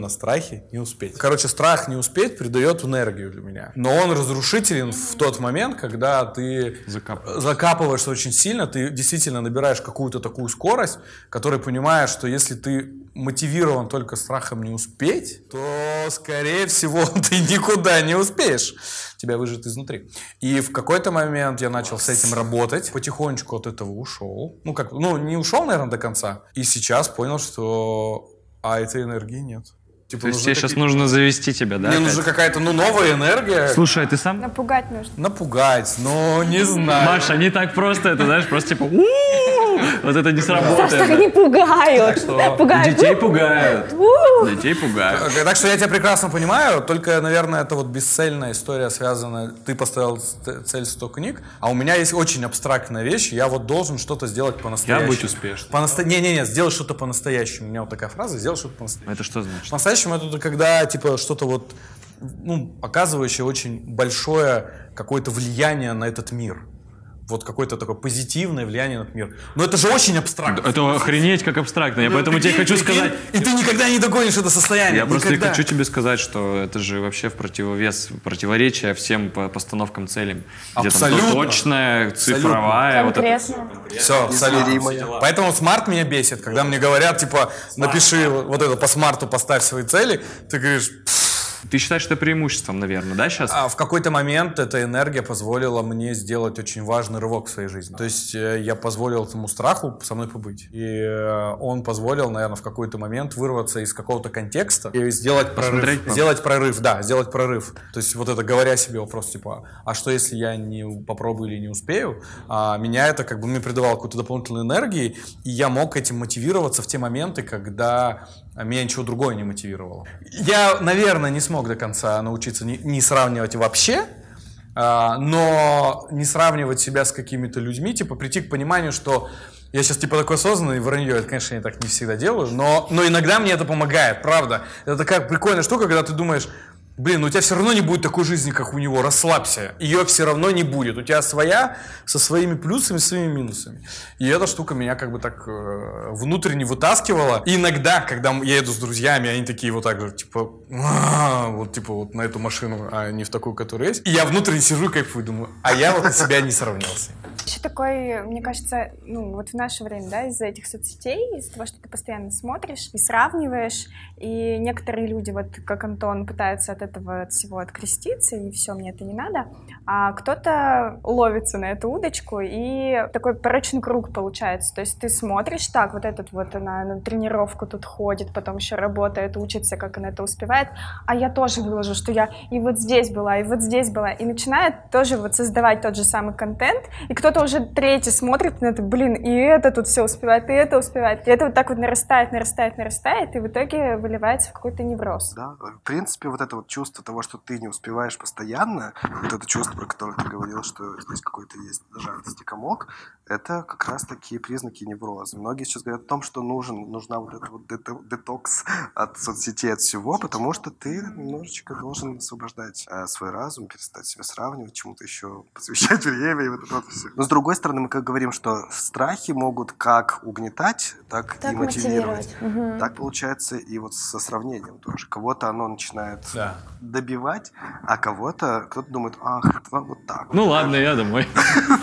построен на страхе не успеть. Короче, страх не успеть придает энергию для меня. Но он разрушителен в тот момент, когда ты Закапываешь. закапываешься очень сильно, ты действительно набираешь какую-то такую скорость, которая понимаешь, что если ты мотивирован только страхом не успеть, то, скорее всего, ты никуда не успеешь. Тебя выжжет изнутри. И в какой-то момент я начал с этим работать, потихонечку от этого ушел. Ну, как, ну, не ушел, наверное, до конца. И сейчас понял, что а этой энергии нет. Типа, То есть тебе сейчас нужно завести тебя, да? Мне опять? нужна какая-то, ну, новая энергия. Слушай, а ты сам... Напугать нужно. Напугать, но не знаю. Маша, не так просто это, знаешь, просто типа «У-у-у!» Вот это не Так сработает. не пугают. что Пугают. Детей пугают. Детей пугают. Так что я тебя прекрасно понимаю, только, наверное, это вот бесцельная история связана. Ты поставил цель 100 книг, а у меня есть очень абстрактная вещь. Я вот должен что-то сделать по-настоящему. Я быть успешным. По-наста- Не-не-не, сделай что-то по-настоящему. У меня вот такая фраза, сделай что-то по-настоящему. Это что значит? По-настоящему это когда, типа, что-то вот, ну, оказывающее очень большое какое-то влияние на этот мир. Вот какое-то такое позитивное влияние на этот мир. Но это же очень абстрактно. Это охренеть как абстрактно. Я поэтому тебе хочу прикинь, сказать... И ты никогда не догонишь это состояние. Я просто никогда. хочу тебе сказать, что это же вообще в противовес, противоречие всем по- постановкам целям. Где-то Абсолютно. точная, цифровая. вот это. Все, абсолютно. Поэтому смарт меня бесит, когда мне говорят, типа, напиши вот это по смарту, поставь свои цели. Ты говоришь, Ты считаешь это преимуществом, наверное, да, сейчас? а в какой-то момент эта энергия позволила мне сделать очень важный рывок в своей жизни. То есть э, я позволил этому страху со мной побыть. И э, он позволил, наверное, в какой-то момент вырваться из какого-то контекста и сделать прорыв. Сделать прорыв, да, сделать прорыв. То есть вот это говоря себе вопрос, типа, а что если я не попробую или не успею? А меня это как бы мне придавало какой-то дополнительной энергии, и я мог этим мотивироваться в те моменты, когда а, меня ничего другое не мотивировало. Я, наверное, не смог до конца научиться не, сравнивать вообще, а, но не сравнивать себя с какими-то людьми, типа прийти к пониманию, что я сейчас типа такой осознанный, вранье, это, конечно, я так не всегда делаю, но, но иногда мне это помогает, правда. Это такая прикольная штука, когда ты думаешь, Блин, ну у тебя все равно не будет такой жизни, как у него. Расслабься. Ее все равно не будет. У тебя своя со своими плюсами, своими минусами. И эта штука меня как бы так э, внутренне вытаскивала. И иногда, когда я еду с друзьями, они такие вот так же, типа, «А, вот типа вот на эту машину, а не в такую, которая есть. И я внутренне сижу кайфую, думаю, а я вот на себя не сравнялся. Еще такой, мне кажется, ну вот в наше время, да, из-за этих соцсетей, из-за того, что ты постоянно смотришь и сравниваешь, и некоторые люди, вот как Антон, пытаются от этого от всего откреститься, и все, мне это не надо, а кто-то ловится на эту удочку, и такой порочный круг получается. То есть ты смотришь так, вот этот вот она на тренировку тут ходит, потом еще работает, учится, как она это успевает, а я тоже выложу, что я и вот здесь была, и вот здесь была, и начинает тоже вот создавать тот же самый контент, и кто-то уже третий смотрит на это, блин, и это тут все успевает, и это успевает, и это вот так вот нарастает, нарастает, нарастает, и в итоге выливается в какой-то невроз. Да, в принципе, вот это вот чувство того, что ты не успеваешь постоянно, вот это чувство, про которое ты говорил, что здесь какой-то есть жадность и комок, это как раз такие признаки невроза. Многие сейчас говорят о том, что нужен, нужна вот эта вот дето- детокс от соцсетей, от всего, потому что ты немножечко должен освобождать э, свой разум, перестать себя сравнивать, чему-то еще посвящать время и вот это вот все. Но с другой стороны, мы как говорим, что страхи могут как угнетать, так, Так и мотивировать. мотивировать. Мгм. Так получается и вот со сравнением тоже. Кого-то оно начинает Да. Добивать, а кого-то кто-то думает, ах, вот так. Ну вот. ладно, я домой.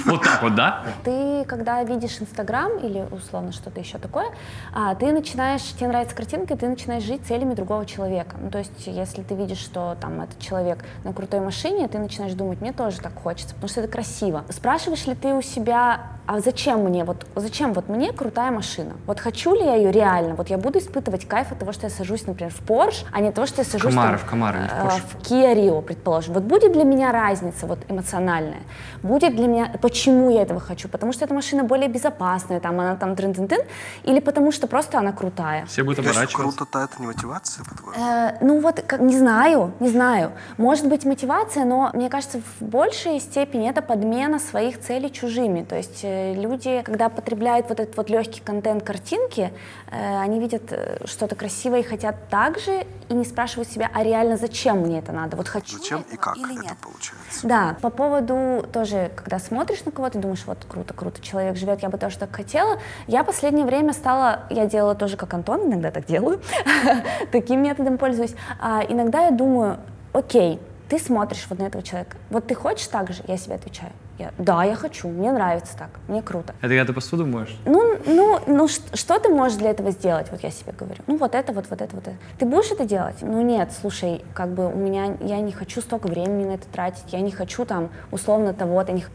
Вот так вот, да? Ты, когда видишь Инстаграм или условно что-то еще такое, а, ты начинаешь, тебе нравится картинка, ты начинаешь жить целями другого человека. Ну, то есть, если ты видишь, что там этот человек на крутой машине, ты начинаешь думать, мне тоже так хочется, потому что это красиво. Спрашиваешь ли ты у себя, а зачем мне, вот зачем вот мне крутая машина? Вот хочу ли я ее реально? Вот я буду испытывать кайф от того, что я сажусь, например, в Porsche, а не от того, что я сажусь там, Камаро, в Камаро, не в э, Porsche. в Kia Rio, предположим. Вот будет для меня разница вот эмоциональная? Будет для меня, почему я этого хочу? Потому что эта машина более безопасная, там она там трын-тын-тын, или потому что просто она крутая? Все будут оборачиваться. круто-то это не мотивация, по-твоему? Э, ну вот, как, не знаю, не знаю. Может быть мотивация, но мне кажется, в большей степени это подмена своих целей чужими. То есть э, люди, когда потребляют вот этот вот легкий контент картинки, э, они видят э, что-то красивое и хотят так же, и не спрашивают себя, а реально зачем мне это надо? Вот хочу Зачем и как или это нет? получается? Да, по поводу тоже, когда смотришь на кого-то, думаешь, вот круто, круто, человек живет, я бы тоже так хотела. Я последнее время стала, я делала тоже как Антон, иногда так делаю, таким методом пользуюсь. А, иногда я думаю, окей, ты смотришь вот на этого человека, вот ты хочешь так же? Я себе отвечаю, я, да, я хочу, мне нравится так, мне круто. Это когда ты посуду моешь? Ну, ну, ну что ты можешь для этого сделать? Вот я себе говорю. Ну, вот это, вот, вот это, вот это. Ты будешь это делать? Ну, нет, слушай, как бы у меня, я не хочу столько времени на это тратить, я не хочу там условно того-то. не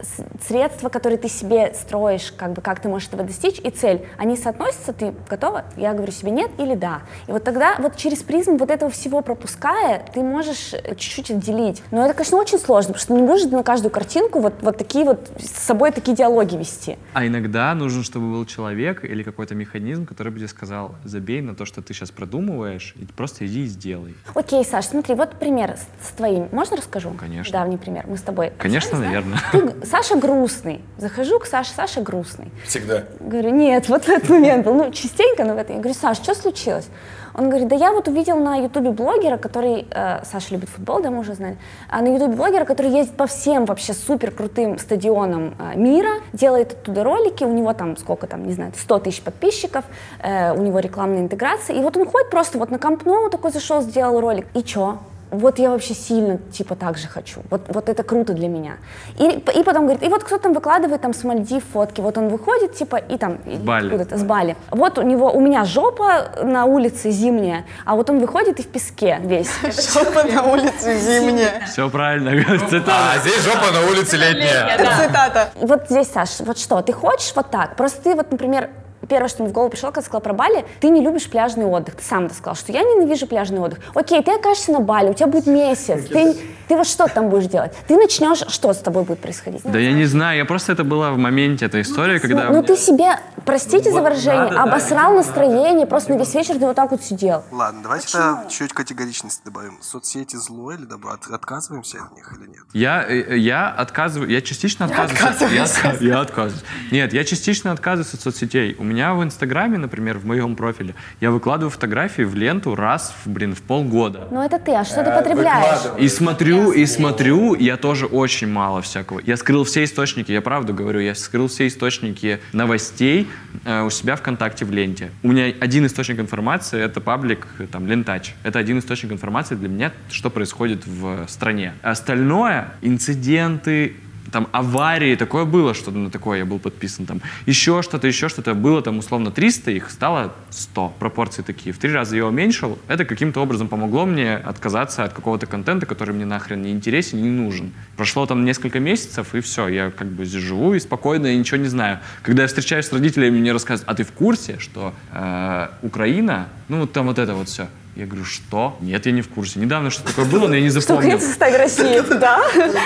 Средства, которые ты себе строишь, как бы как ты можешь этого достичь, и цель, они соотносятся, ты готова? Я говорю себе нет или да. И вот тогда вот через призму вот этого всего пропуская, ты можешь э, чуть-чуть отделить. Но это, конечно, очень сложно, потому что не будешь на каждую картинку вот, вот такие вот с собой такие диалоги вести. А иногда нужен, чтобы был человек или какой-то механизм, который бы тебе сказал, забей на то, что ты сейчас продумываешь, и просто иди и сделай. Окей, Саш, смотри, вот пример с, с твоим. Можно расскажу? Конечно. Давний пример. Мы с тобой. Конечно, общались, да? наверное. Ты г- Саша грустный. Захожу к Саше, Саша грустный. Всегда. Говорю, нет, вот в этот момент был. Ну, частенько, но в это. Я говорю, Саш, что случилось? Он говорит, да я вот увидел на ютубе блогера, который, э, Саша любит футбол, да, мы уже знали, а на ютубе блогера, который ездит по всем вообще супер крутым стадионам э, мира, делает оттуда ролики, у него там сколько там, не знаю, 100 тысяч подписчиков, э, у него рекламная интеграция, и вот он ходит просто вот на Камп Ноу такой зашел, сделал ролик, и чё? Вот я вообще сильно, типа, так же хочу. Вот, вот это круто для меня. И, и потом говорит, и вот кто там выкладывает там с Мальдив фотки, вот он выходит, типа, и там... Бали. откуда-то, с Бали. Вот у него, у меня жопа на улице зимняя, а вот он выходит и в песке весь. Жопа на улице зимняя. Все правильно, цитата. А здесь жопа на улице летняя. Цитата. Вот здесь, Саш, вот что, ты хочешь вот так? Просто ты вот, например, Первое, что мне в голову пришло, когда сказала про Бали, ты не любишь пляжный отдых. Ты сам это сказал, что я ненавижу пляжный отдых. Окей, ты окажешься на Бали, у тебя будет месяц. Ты, ты вот что там будешь делать? Ты начнешь, что с тобой будет происходить? Да я не знаю, я просто это была в моменте этой истории, когда... Ну ты себе, простите за выражение, обосрал настроение, просто на весь вечер ты вот так вот сидел. Ладно, давайте тогда чуть категоричности добавим. Соцсети зло или добро? От- Отказываемся от них или нет? Я, э, я отказываю, я частично отказываюсь. от- Я, отка- я отказываюсь. Нет, я частично отказываюсь от соцсетей. У меня в Инстаграме, например, в моем профиле, я выкладываю фотографии в ленту раз, в, блин, в полгода. Ну это ты, а что ты потребляешь? И смотрю, и смотрю, я тоже очень мало всякого. Я скрыл все источники, я правду говорю, я скрыл все источники новостей э, у себя ВКонтакте в ленте. У меня один источник информации — это паблик, э, там, Лентач. Это один источник информации для меня, что происходит в стране. Остальное — инциденты, там аварии, такое было, что на такое я был подписан, там еще что-то, еще что-то, было там условно 300, их стало 100, пропорции такие, в три раза я уменьшил, это каким-то образом помогло мне отказаться от какого-то контента, который мне нахрен не интересен, не нужен. Прошло там несколько месяцев, и все, я как бы здесь живу и спокойно, и ничего не знаю. Когда я встречаюсь с родителями, мне рассказывают, а ты в курсе, что э, Украина, ну вот там вот это вот все, я говорю, что? Нет, я не в курсе. Недавно что такое было, но я не Что запомнил. В составе России, да?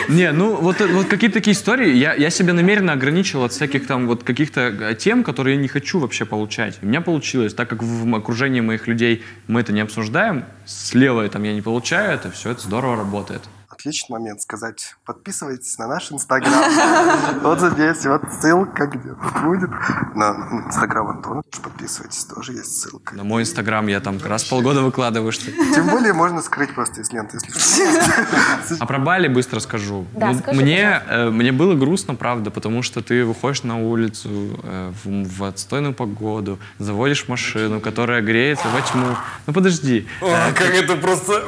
Не, ну вот, вот какие-то такие истории, я, я себя намеренно ограничил от всяких там вот каких-то э, тем, которые я не хочу вообще получать. У меня получилось, так как в окружении моих людей мы это не обсуждаем, слева там я не получаю это, все это здорово работает. Отличный момент сказать. Подписывайтесь на наш инстаграм. Вот здесь, вот ссылка где-то будет. На инстаграм Антона тоже подписывайтесь, тоже есть ссылка. На мой инстаграм я там раз в полгода выкладываю что Тем более можно скрыть просто из ленты, если что. А про Бали быстро скажу. Да, скажи, мне, э, мне было грустно, правда, потому что ты выходишь на улицу э, в, отстойную погоду, заводишь машину, которая греется во тьму. Ну подожди. Э, Как это просто...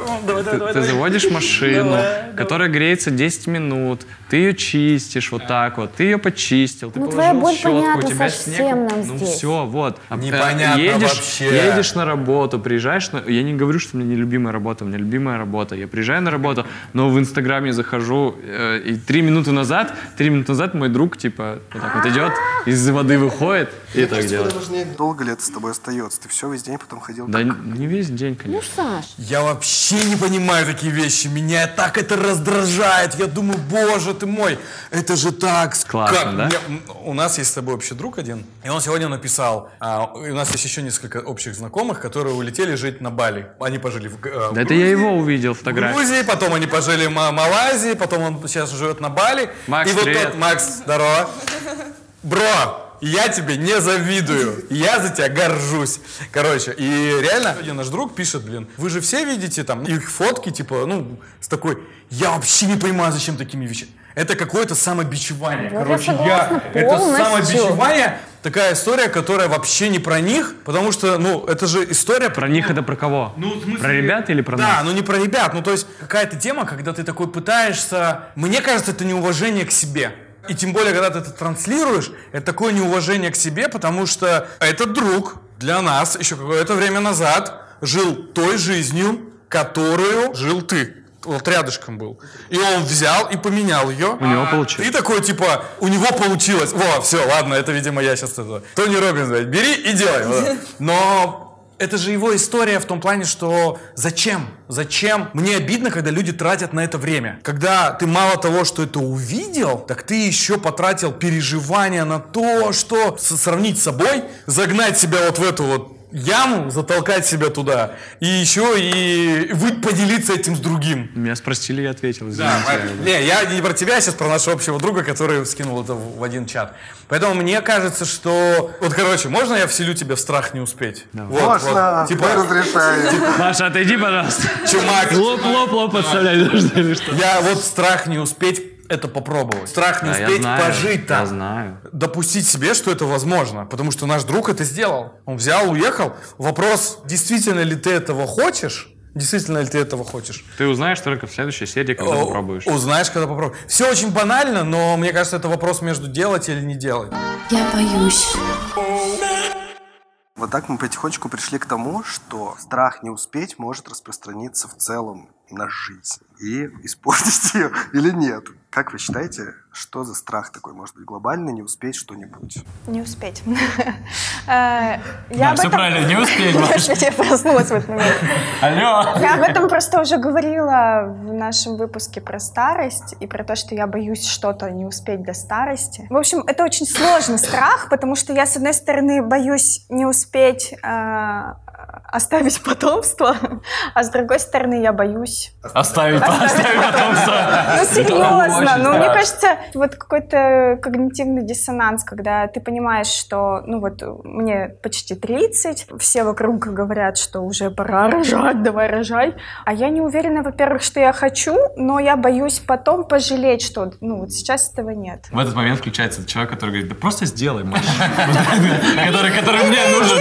Ты заводишь машину, которая греется 10 минут, ты ее чистишь вот так вот, ты ее почистил, ты Ну, положил твоя боль щетку, понятна у тебя совсем снег. нам ну здесь. все, вот. А, э, Непонятно едешь, вообще. едешь на работу, приезжаешь на... Я не говорю, что у меня не любимая работа, у меня любимая работа. Я приезжаю на работу, но в Инстаграме захожу, э, и три минуты назад, три минуты назад мой друг, типа, вот так вот идет, из воды выходит и так делает. Долго ли это с тобой остается? Ты все весь день потом ходил Да не весь день, Ну, конечно. Саш, Я вообще не понимаю такие вещи. Меня так это раздражает. Я думаю, боже ты мой, это же так. Классно, Как? да? М, у нас есть с тобой общий друг один, и он сегодня написал, а, у нас есть еще несколько общих знакомых, которые улетели жить на Бали. Они пожили в, э, в Да это я его увидел в фотографию. Грузии, потом они пожили в Ма- Малайзии, потом он сейчас живет на Бали. Макс, и вот привет. тот, Макс, здорово. Бро, я тебе не завидую. Я за тебя горжусь. Короче, и реально один наш друг пишет, блин, вы же все видите там их фотки, типа, ну, с такой, я вообще не понимаю, зачем такими вещами. Это какое-то самобичевание. Вот я Короче, согласна это полностью. самобичевание, такая история, которая вообще не про них, потому что, ну, это же история Про них это про кого? ну, в смысле- Про ребят или про Да, нас? ну не про ребят. Ну, то есть какая-то тема, когда ты такой пытаешься... Мне кажется, это неуважение к себе. И тем более, когда ты это транслируешь, это такое неуважение к себе, потому что этот друг для нас еще какое-то время назад жил той жизнью, которую жил ты. Вот рядышком был. И он взял и поменял ее. У него получилось. Ты такой, типа, у него получилось. Во, все, ладно, это, видимо, я сейчас это... Тони Робинс, блядь, бери и делай. Но это же его история в том плане, что зачем? Зачем? Мне обидно, когда люди тратят на это время. Когда ты мало того, что это увидел, так ты еще потратил переживания на то, что сравнить с собой, загнать себя вот в эту вот яму, затолкать себя туда, и еще и вы поделиться этим с другим. Меня спросили, я ответил. Да, не, я не про тебя, я сейчас про нашего общего друга, который скинул это в в один чат. Поэтому мне кажется, что... Вот, короче, можно я вселю тебя в страх не успеть? Вот, Можно, вот. Типа, мы разрешаем. Маша, отойди, пожалуйста. чумак, Лоб, лоб, лоб подставлять нужно или что? я вот страх не успеть это попробовать. Страх не Да, успеть знаю, пожить там. Я знаю. допустить себе, что это возможно. Потому что наш друг это сделал. Он взял, уехал. Вопрос, действительно ли ты этого хочешь? Действительно ли ты этого хочешь? Ты узнаешь только в следующей серии, когда О, попробуешь. Узнаешь, когда попробуешь. Все очень банально, но мне кажется, это вопрос между делать или не делать. Я боюсь. Вот так мы потихонечку пришли к тому, что страх не успеть может распространиться в целом на жизнь и испортить ее или нет. Как вы считаете, что за страх такой может быть глобальный, не успеть что-нибудь? Не успеть. Э, Я об всё этом- правильно, не успеть. Я проснулась в этот момент. Алло! Я об этом просто уже говорила в нашем выпуске про старость и про то, что я боюсь что-то не успеть до старости. В общем, это очень сложный страх, потому что я, с одной стороны, боюсь не успеть э, оставить потомство, а с другой стороны я боюсь. Оставить, оставить потомство. Ну серьезно, ну мне кажется, вот какой-то когнитивный диссонанс, когда ты понимаешь, что, ну вот мне почти 30, все вокруг говорят, что уже пора рожать, давай рожай, а я не уверена, во-первых, что я хочу, но я боюсь потом пожалеть, что, ну вот сейчас этого нет. В этот момент включается человек, который говорит, да просто сделай, Маш. Который мне нужен.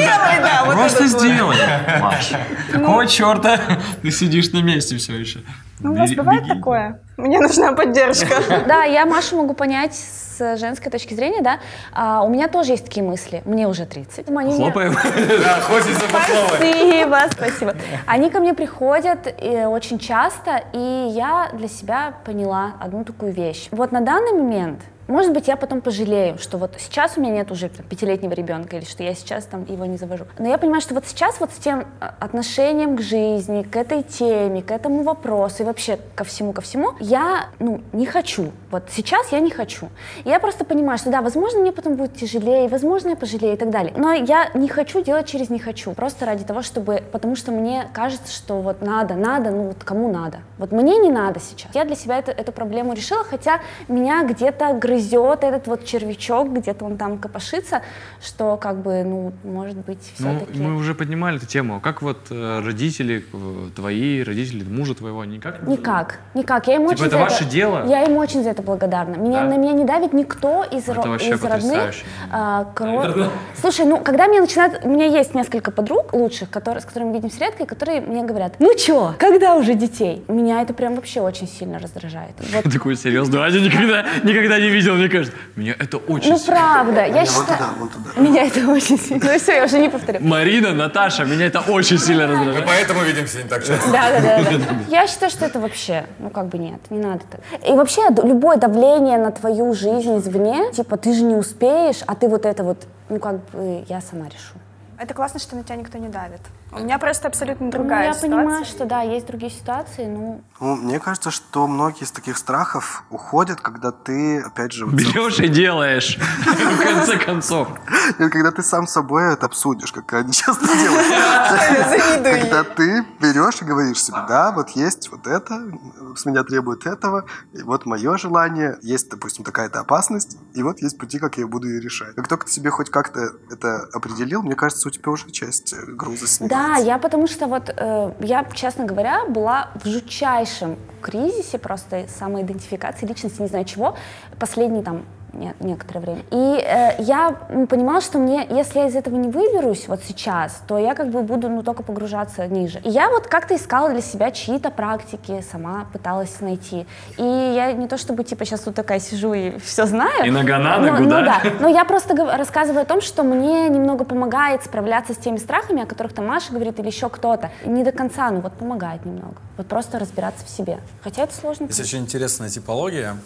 Просто этот сделай, Маш. Какого черта ты сидишь на месте все еще? Ну, у вас бывает такое? Мне нужна поддержка. Да, я Машу могу понять с женской точки зрения, да. А, у меня тоже есть такие мысли. Мне уже 30. Они Хлопаем. Да, хочется. Спасибо, спасибо. Они ко мне приходят э, очень часто, и я для себя поняла одну такую вещь. Вот на данный момент, может быть, я потом пожалею, что вот сейчас у меня нет уже там, пятилетнего ребенка, или что я сейчас там его не завожу. Но я понимаю, что вот сейчас вот с тем э, отношением к жизни, к этой теме, к этому вопросу и вообще ко всему, ко всему, я, ну, не хочу. Вот сейчас я не хочу. Я просто понимаю, что да, возможно, мне потом будет тяжелее, возможно, я пожалею и так далее. Но я не хочу делать через не хочу. Просто ради того, чтобы... Потому что мне кажется, что вот надо, надо, ну вот кому надо. Вот мне не надо сейчас. Я для себя это- эту проблему решила, хотя меня где-то грызет этот вот червячок, где-то он там копошится, что как бы, ну, может быть, Ну, все-таки... мы уже поднимали эту тему. Как вот э, родители э, твои, родители мужа твоего, никак? Никак, никак. Я ему Типа, очень это за ваше дело? Я ему очень за это благодарна. Меня, Да? На меня не давит никто из, Это ро- вообще из родных. а, кро- Слушай, ну, когда мне начинают... У меня есть несколько подруг лучших, которые, с которыми видимся редко, и которые мне говорят, ну чё, когда уже детей? Меня это прям вообще очень сильно раздражает. Вот. Такой серьезный Аня никогда, никогда не видел, мне кажется. Меня это очень Ну, сильно- правда, я считаю... туда, вон туда. Меня это очень сильно... Ну, все, я уже не повторю. Марина, Наташа, меня это очень сильно Мы раздражает. поэтому видимся не так часто. Да, да, да. Я считаю, что это вообще, ну как бы нет, не надо так. И вообще любое давление на твою жизнь извне, типа ты же не успеешь, а ты вот это вот, ну как бы я сама решу. Это классно, что на тебя никто не давит. У меня просто абсолютно Ну, другая я ситуация. понимаю, что да, есть другие ситуации, ну Ну, мне кажется, что многие из таких страхов уходят, когда ты, опять же, Берешь и делаешь, в конце концов. Когда ты сам с собой это обсудишь, как они часто делают. Когда ты берешь и говоришь себе, да, вот есть вот это, с меня требует этого, и вот мое желание, есть, допустим, такая-то опасность, и вот есть пути, как я буду ее решать. Как только ты себе хоть как-то это определил, мне кажется, у тебя уже часть э, груза снимается. Да, я потому что вот, э, я, честно говоря, была в жутчайшем кризисе просто самоидентификации личности, не знаю чего, последний там некоторое время. И э, я понимала, что мне, если я из этого не выберусь вот сейчас, то я как бы буду ну, только погружаться ниже. И я вот как-то искала для себя чьи-то практики, сама пыталась найти. И я не то чтобы типа сейчас тут такая сижу и все знаю. И нога на Ну, ногу, ну да? да. Но я просто рассказываю о том, что мне немного помогает справляться с теми страхами, о которых там Маша говорит или еще кто-то. Не до конца, но вот помогает немного. Вот просто разбираться в себе. Хотя это сложно. Есть очень интересная типология,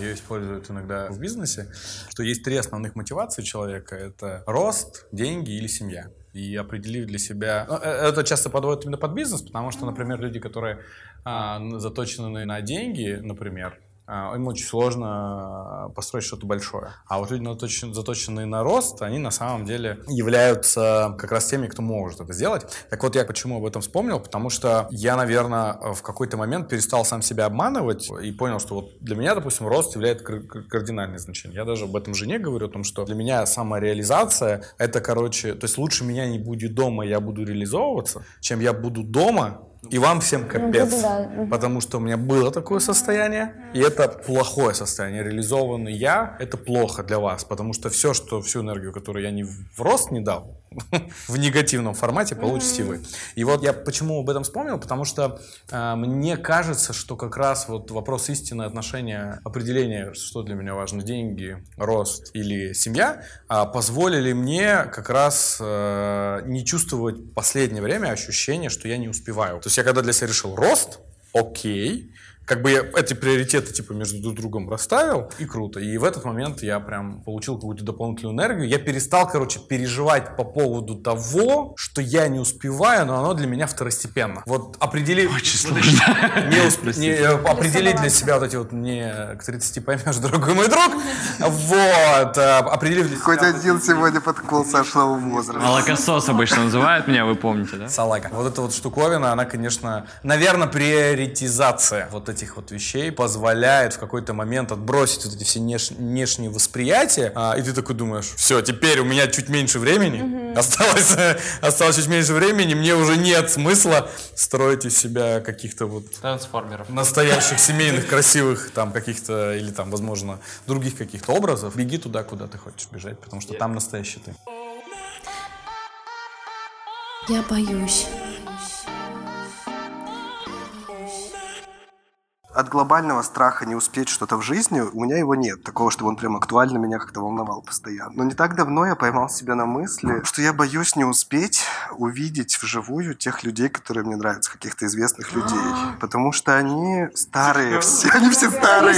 ее используют иногда в бизнесе, что есть три основных мотивации человека. Это рост, деньги или семья. И определив для себя... ну, э, это часто подводит именно под бизнес, потому что, например, люди, которые а, заточены на деньги, например, а, им очень сложно построить что-то большое. А вот люди, заточенные на рост, они на самом деле являются как раз теми, кто может это сделать. Так вот, я почему об этом вспомнил, потому что я, наверное, в какой-то момент перестал сам себя обманывать и понял, что вот для меня, допустим, рост является кар- кар- кардинальное значение. Я даже об этом жене говорю, о том, что для меня самореализация — это, короче, то есть лучше меня не будет дома, я буду реализовываться, чем я буду дома, и вам всем капец. буду, да. Потому что у меня было такое состояние, и это плохое состояние. Реализованный я — это плохо для вас, потому что все, что всю энергию, которую я не в рост не дал, в негативном формате получите вы. И вот я почему об этом вспомнил, потому что э, мне кажется, что как раз вот вопрос истины отношения, определения, что для меня важно, деньги, рост или семья, а, позволили мне как раз э, не чувствовать в последнее время ощущение, что я не успеваю. То есть я когда для себя решил рост, окей, как бы я эти приоритеты типа между друг другом расставил, и круто. И в этот момент я прям получил какую-то дополнительную энергию. Я перестал, короче, переживать по поводу того, что я не успеваю, но оно для меня второстепенно. Вот определи... Очень сложно. Не усп- не, э, определить для себя вот эти вот не к 30 поймешь, дорогой мой друг. Вот. э, Определив для себя Хоть один сегодня подкол сошел в возраст. Молокосос обычно называют меня, вы помните, да? Салага. Вот эта вот штуковина, она, конечно, наверное, приоритизация вот этих вот вещей позволяет в какой-то момент отбросить вот эти все внеш- внешние восприятия, а, и ты такой думаешь, все, теперь у меня чуть меньше времени, осталось, осталось чуть меньше времени, мне уже нет смысла строить из себя каких-то вот Трансформеров. настоящих семейных красивых там каких-то или там возможно других каких-то образов беги туда куда ты хочешь бежать потому что там настоящий ты Я боюсь. От глобального страха не успеть что-то в жизни у меня его нет. Такого, чтобы он прям актуально меня как-то волновал постоянно. Но не так давно я поймал себя на мысли, что я боюсь не успеть увидеть вживую тех людей, которые мне нравятся, каких-то известных людей. Потому что они старые все. Они все старые.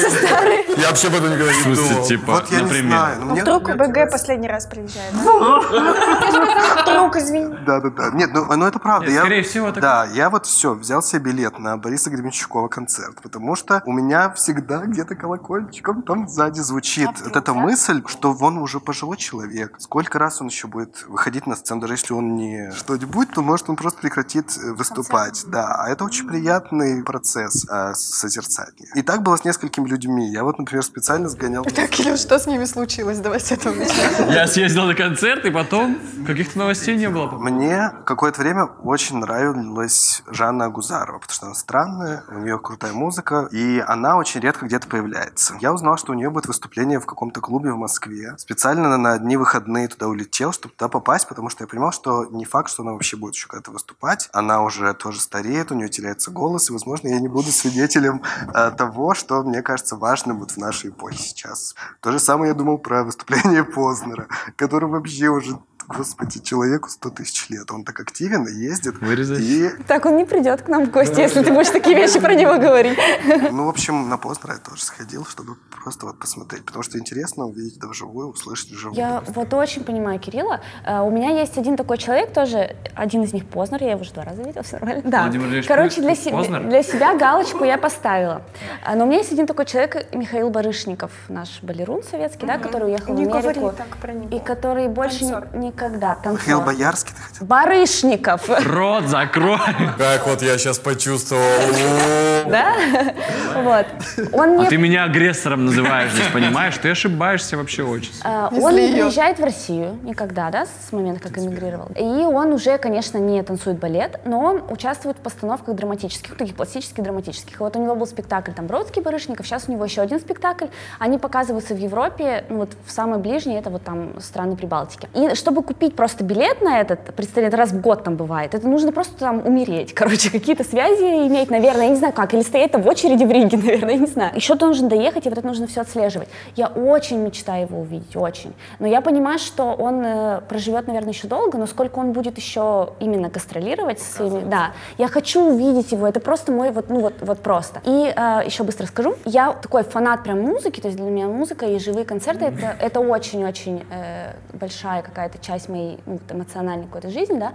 я вообще об этом никогда не думал типа, Вот я не например. знаю. но мне- Вдруг БГ последний раз приезжает. да? Вдруг, извини. Да, да, да. Нет, ну, ну это правда. Скорее всего, Да, я вот все, взял себе билет на Бориса Гребенщикова концерт, потому что у меня всегда где-то колокольчиком там сзади звучит вот эта мысль, что он уже пожилой человек. Сколько раз он еще будет выходить на сцену, даже если он не что-нибудь, то может он просто прекратит э, выступать. Да, а это очень приятный процесс э, созерцания. И так было с несколькими людьми. Я вот, например, специально сгонял... Так, Кирилл, что с ними случилось? Давай с этого начнем. Я съездил на концерт, и потом каких-то новостей не было. Мне какое-то время очень нравилась Жанна Агузарова, потому что она странная, у нее крутая музыка, и она очень редко где-то появляется. Я узнал, что у нее будет выступление в каком-то клубе в Москве. Специально на- одни выходные туда улетел, чтобы туда попасть, потому что я понимал, что не факт, что она вообще будет еще когда-то выступать. Она уже тоже стареет, у нее теряется голос, и, возможно, я не буду свидетелем э, того, что, мне кажется, важным вот в нашей эпохе сейчас. То же самое я думал про выступление Познера, который вообще уже Господи, человеку 100 тысяч лет. Он так активен и ездит. Вырезать. И, Так, он не придет к нам в гости, если ты будешь такие вещи про него говорить. ну, в общем, на Познера я тоже сходил, чтобы просто вот посмотреть. Потому что интересно увидеть это вживую, услышать вживую. Я вот очень понимаю Кирилла. Э, У меня есть один такой человек тоже, один из них Познер, я его уже два раза видела, все нормально. Да. Короче, для, се- для себя галочку я поставила. А, Но у меня есть один такой человек, Михаил Барышников, наш балерун советский, да, который уехал Не в Америку. говори так про него. И который больше Танцор. Никогда... танцор. Михаил Боярский, ты хотел? Барышников. Рот закрой. как вот я сейчас почувствовал Да? Вот. Он А ты меня агрессором называешь здесь, понимаешь? Ты ошибаешься вообще очень. А, Он не приезжает в Россию никогда, да, с момента, как эмигрировал. И он уже, конечно, не танцует балет, но он участвует в постановках драматических, таких классических драматических. И вот у него был спектакль там Бродский, Барышников, сейчас у него еще один спектакль. Они показываются в Европе, ну вот в самой ближней, это вот там страны Прибалтики. И чтобы купить просто билет на этот, представляете, раз в год там бывает, это нужно просто там умереть, короче, какие-то связи иметь, наверное, я не знаю как, или стоять там в очереди в Риге, наверное, я не знаю. Еще должен доехать, и вот это нужно все отслеживать. Я очень мечтаю его увидеть, очень. Но я понимаю, что он э, проживет, наверное, еще долго, но сколько он будет еще именно гастролировать со своими... Да, я хочу увидеть его, это просто мой вот, ну вот, вот просто. И э, еще быстро скажу, я такой фанат прям музыки, то есть для меня музыка и живые концерты это, это очень-очень э, большая какая-то часть моей ну, эмоциональной какой-то жизни, да.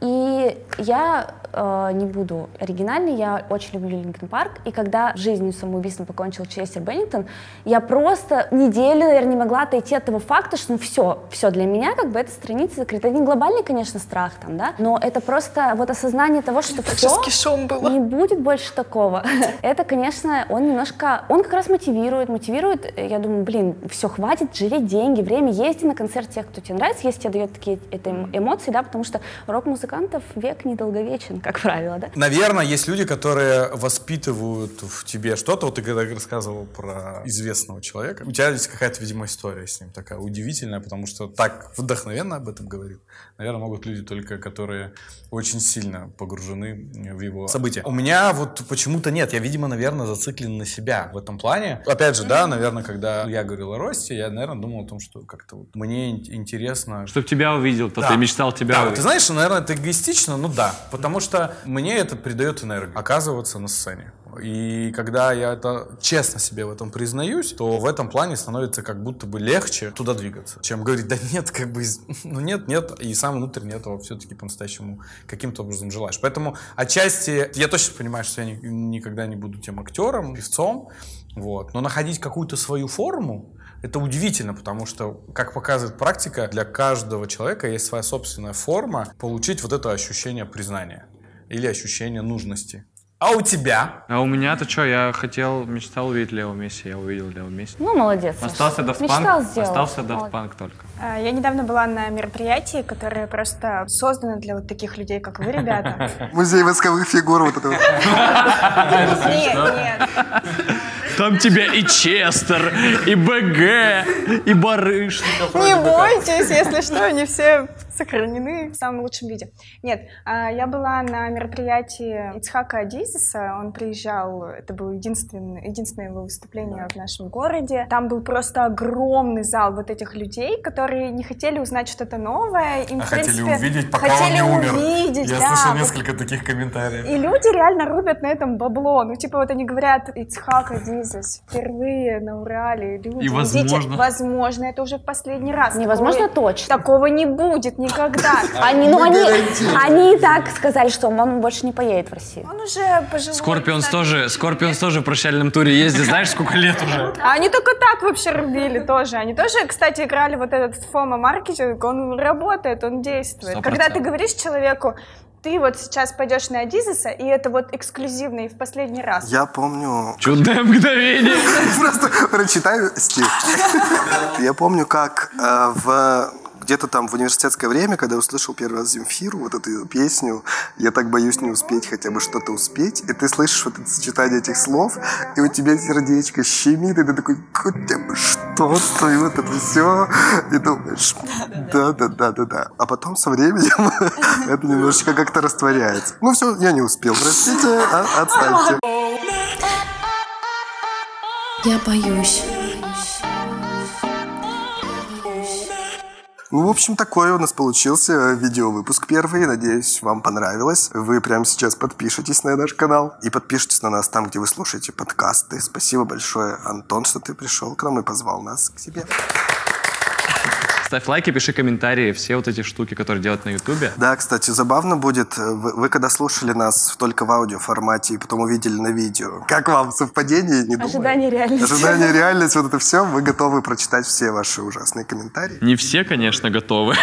И я э, не буду оригинальной, я очень люблю Линкен Парк, и когда жизнью самоубийством покончил Честер Беннингтон, я просто неделю, наверное, не могла отойти от того факта, что ну все, все для меня как бы эта страница закрыта. Это не глобальный, конечно, страх там, да, но это просто вот осознание того, что Так все было. не будет больше такого. Это, конечно, он немножко, он как раз мотивирует, мотивирует, э, я думаю, блин, все, хватит жалеть деньги, время, езди на концерт тех, кто тебе нравится, если тебе дает такие это эм- эмоции, да, потому что рок-музыкантов век недолговечен, как правило, да. Наверное, есть люди, которые воспитывают в тебе что-то. Вот ты когда рассказывал про известного человека, у тебя есть какая-то, видимо, история с ним такая удивительная, потому что так вдохновенно об этом говорил. Наверное, могут люди только, которые очень сильно погружены в его события. У меня вот почему-то нет. Я, видимо, наверное, зациклен на себя в этом плане. Опять же, да, наверное, когда я говорил о росте, я, наверное, думал о том, что как-то вот мне ин- интересно... Чтоб тебя увидел, то Да. ты мечтал тебя Да, увидеть. ты знаешь, наверное, это эгоистично, ну да. Потому что мне это придает энергию. Оказываться на сцене. И когда я это честно себе в этом признаюсь, то в этом плане становится как будто бы легче туда двигаться, чем говорить, да нет, как бы, ну нет, нет, и сам внутренне этого все-таки по-настоящему каким-то образом желаешь. Поэтому отчасти я точно понимаю, что я ни- никогда не буду тем актером, певцом, вот, но находить какую-то свою форму, это удивительно, потому что, как показывает практика, для каждого человека есть своя собственная форма получить вот это ощущение признания или ощущение нужности. А у тебя? А у меня-то что, я хотел, мечтал увидеть Лео Месси, я увидел Лео Месси. Ну, молодец. Остался Punk, сделать. остался Вот. Punk только. А, Я недавно была на мероприятии, которое просто создано для вот таких людей, как вы, ребята. Музей восковых фигур вот это вот. Нет, нет. Там тебя и Честер, и БГ, и Барышников. Не бойтесь, если что, они все сохранены в самом лучшем виде. Нет, а, я была на мероприятии Ицхака Адизиса, он приезжал, это было единственное, единственное его выступление в нашем городе. Там был просто огромный зал вот этих людей, которые не хотели узнать что-то новое. Им, А в хотели принципе, увидеть, пока хотели он не умер. увидеть, Я да, слышал вот несколько таких комментариев. и люди реально рубят на этом бабло. Ну, типа, вот они говорят, Ицхак Адизис впервые на Урале. Люди, И идите». возможно. Возможно, это уже в последний раз. Невозможно Такое- точно. Такого не будет никогда. Они, ну, они, они и так сказали, что он больше не поедет в Россию. Он уже пожилой. Скорпионс тоже, Скорпионс тоже в прощальном туре ездит, знаешь, сколько лет уже? А они только так вообще рубили тоже. Они тоже, кстати, играли вот этот FOMO-маркетинг. Он работает, он действует. Сто Когда ты говоришь человеку, ты вот сейчас пойдешь на Адизиса, и это вот эксклюзивно и в последний раз. Я помню... Чудное мгновение. Просто прочитаю стих. Я помню, как э, в где-то там в университетское время, когда я услышал первый раз Земфиру, вот эту песню, я так боюсь не успеть хотя бы что-то успеть, и ты слышишь вот это сочетание этих слов, и у тебя сердечко щемит, и ты такой, хотя бы что-то, и вот это все, и думаешь, да-да-да-да-да. А потом со временем это немножечко как-то растворяется. Ну все, я не успел, простите, а- отстаньте. Я боюсь. Ну, в общем, такой у нас получился видеовыпуск первый. Надеюсь, вам понравилось. Вы прямо сейчас подпишитесь на наш канал и подпишитесь на нас там, где вы слушаете подкасты. Спасибо большое, Антон, что ты пришел к нам и позвал нас к себе. Ставь лайки, пиши комментарии, все вот эти штуки, которые делают на Ютубе. Да, кстати, забавно будет, э, вы, вы когда слушали нас только в аудиоформате и потом увидели на видео, как вам совпадение? Не думаю. Ожидание реальности. Ожидание реальность, вот это все, вы готовы прочитать все ваши ужасные комментарии? Не все, конечно, готовы.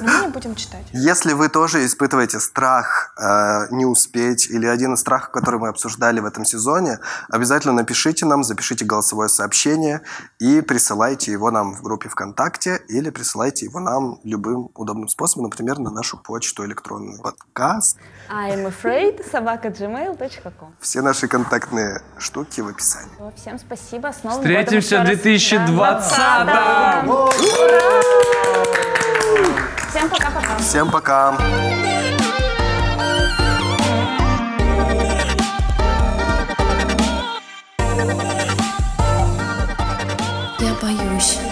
Мы не будем читать. Если вы тоже испытываете страх э, не успеть или один из страхов, который мы обсуждали в этом сезоне, обязательно напишите нам, запишите голосовое сообщение и присылайте его нам в группе ВКонтакте ВКонтакте или присылайте его нам любым удобным способом, например, на нашу почту электронную. подкаст. I'm afraid собака gmail.com. Все наши контактные штуки в описании. Всем спасибо. С новым Встретимся годом в 2020. Всем пока-пока. Всем пока. Я боюсь.